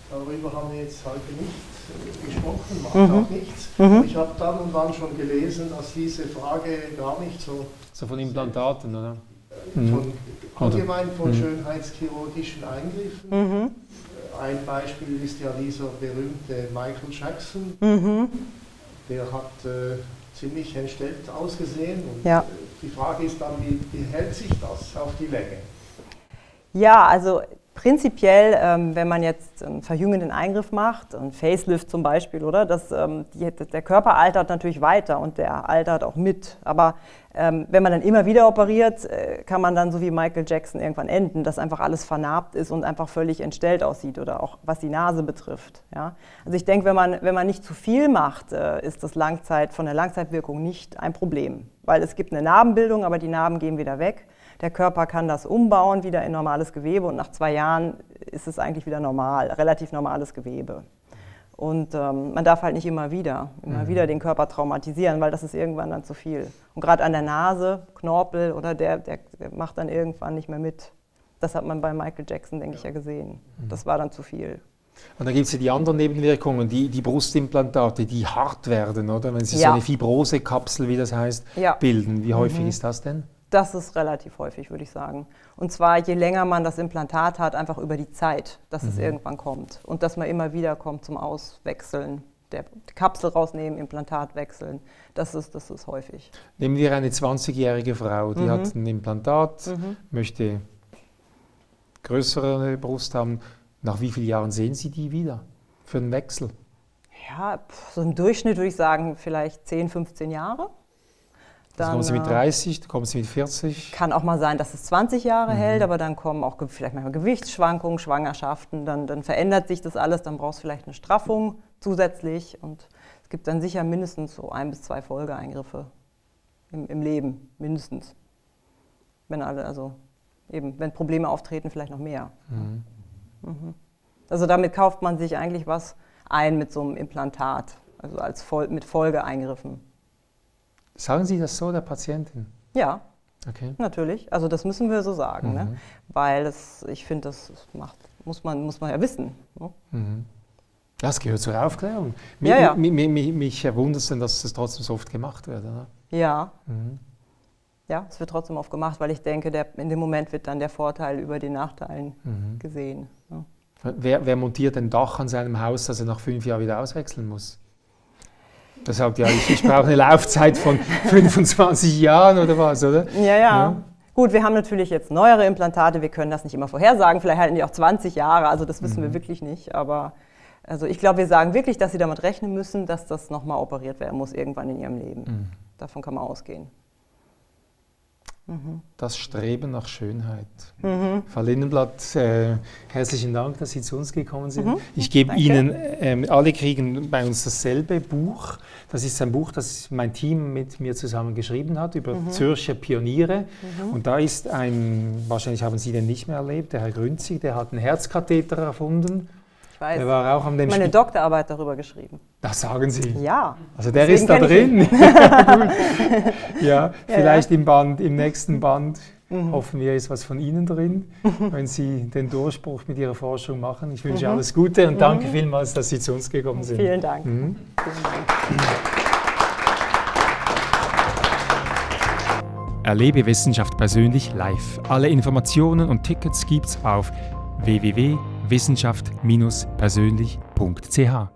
Darüber haben wir jetzt heute nicht äh, gesprochen, macht Mhm. auch nichts. Mhm. Ich habe dann und wann schon gelesen, dass diese Frage gar nicht so So von Implantaten, oder? äh, Mhm. von allgemein von Mhm. schönheitschirurgischen Eingriffen. Mhm. Ein Beispiel ist ja dieser berühmte Michael Jackson, Mhm. der hat äh, ziemlich entstellt ausgesehen. Und Ja. äh, die Frage ist dann, wie, wie hält sich das auf die Länge? Ja, also prinzipiell, ähm, wenn man jetzt einen verjüngenden Eingriff macht, einen Facelift zum Beispiel, oder? Das, ähm, die, der Körper altert natürlich weiter und der altert auch mit. Aber ähm, wenn man dann immer wieder operiert, äh, kann man dann so wie Michael Jackson irgendwann enden, dass einfach alles vernarbt ist und einfach völlig entstellt aussieht oder auch was die Nase betrifft. Ja? Also ich denke, wenn man, wenn man nicht zu viel macht, äh, ist das Langzeit, von der Langzeitwirkung nicht ein Problem. Weil es gibt eine Narbenbildung, aber die Narben gehen wieder weg. Der Körper kann das umbauen wieder in normales Gewebe und nach zwei Jahren ist es eigentlich wieder normal, relativ normales Gewebe. Und ähm, man darf halt nicht immer wieder, immer wieder den Körper traumatisieren, weil das ist irgendwann dann zu viel. Und gerade an der Nase, Knorpel oder der, der, macht dann irgendwann nicht mehr mit. Das hat man bei Michael Jackson, denke ich, ja gesehen. Das war dann zu viel. Und dann gibt es ja die anderen Nebenwirkungen, die, die Brustimplantate, die hart werden, oder? Wenn sie so Ja. eine Fibrosekapsel, wie das heißt, Ja. bilden. Wie häufig ist das denn? Das ist relativ häufig, würde ich sagen. Und zwar je länger man das Implantat hat, einfach über die Zeit, dass es irgendwann kommt. Und dass man immer wieder kommt zum Auswechseln. Der Kapsel rausnehmen, Implantat wechseln. Das ist, das ist häufig. Nehmen wir eine 20-jährige Frau, die hat ein Implantat, möchte größere Brust haben. Nach wie vielen Jahren sehen Sie die wieder für einen Wechsel? Ja, so im Durchschnitt würde ich sagen, vielleicht 10, 15 Jahre. Dann kommen Sie mit äh, 30, dann kommen Sie mit 40. Kann auch mal sein, dass es 20 Jahre Mhm. hält, aber dann kommen auch vielleicht manchmal Gewichtsschwankungen, Schwangerschaften, dann, dann verändert sich das alles, dann brauchst du vielleicht eine Straffung zusätzlich und es gibt dann sicher mindestens so ein bis zwei Folgeeingriffe im, im Leben, mindestens. Wenn alle, also eben, wenn Probleme auftreten, vielleicht noch mehr. Mhm. Also damit kauft man sich eigentlich was ein mit so einem Implantat, also als Fol mit Folgeeingriffen. Sagen Sie das so der Patientin? Ja, Okay. Natürlich, also das müssen wir so sagen, Mhm. ne? weil das, ich finde, das macht, muss, man, muss man ja wissen. Ne? Mhm. Das gehört zur Aufklärung. Mi- Ja, ja. mi- mi- mi- Mich wundert es denn, dass das trotzdem so oft gemacht wird. Oder? Ja, Mhm. ja, es wird trotzdem oft gemacht, weil ich denke, der, in dem Moment wird dann der Vorteil über den Nachteilen Mhm. gesehen. Ne? Wer, wer montiert ein Dach an seinem Haus, das er nach fünf Jahren wieder auswechseln muss? Der sagt, ja, ich, ich brauche eine Laufzeit von 25 Jahren oder was, oder? Ja, ja, Ja. Gut, wir haben natürlich jetzt neuere Implantate, wir können das nicht immer vorhersagen, vielleicht halten die auch 20 Jahre, also das wissen wir wirklich nicht, aber also ich glaube, wir sagen wirklich, dass sie damit rechnen müssen, dass das nochmal operiert werden muss irgendwann in ihrem Leben. Mhm. Davon kann man ausgehen. Das Streben nach Schönheit. Mhm. Frau Lindenblatt, äh, herzlichen Dank, dass Sie zu uns gekommen sind. Ich gebe. Ihnen, ähm, alle kriegen bei uns dasselbe Buch. Das ist ein Buch, das mein Team mit mir zusammen geschrieben hat über Zürcher Pioniere. Und da ist ein, wahrscheinlich haben Sie den nicht mehr erlebt, der Herr Grünzig, der hat einen Herzkatheter erfunden. Ich weiß, Der war auch an dem meine Spi- Doktorarbeit darüber geschrieben. Das sagen Sie. Ja. Also der Deswegen ist da drin. Ja, vielleicht im Band, im nächsten Band Mhm. hoffen wir, ist was von Ihnen drin, wenn Sie den Durchbruch mit Ihrer Forschung machen. Ich wünsche Mhm. alles Gute und danke vielmals, dass Sie zu uns gekommen sind. Vielen Dank. Mhm. Vielen Dank. Erlebe Wissenschaft persönlich live. Alle Informationen und Tickets gibt's auf www.wissenschaft-persönlich.ch.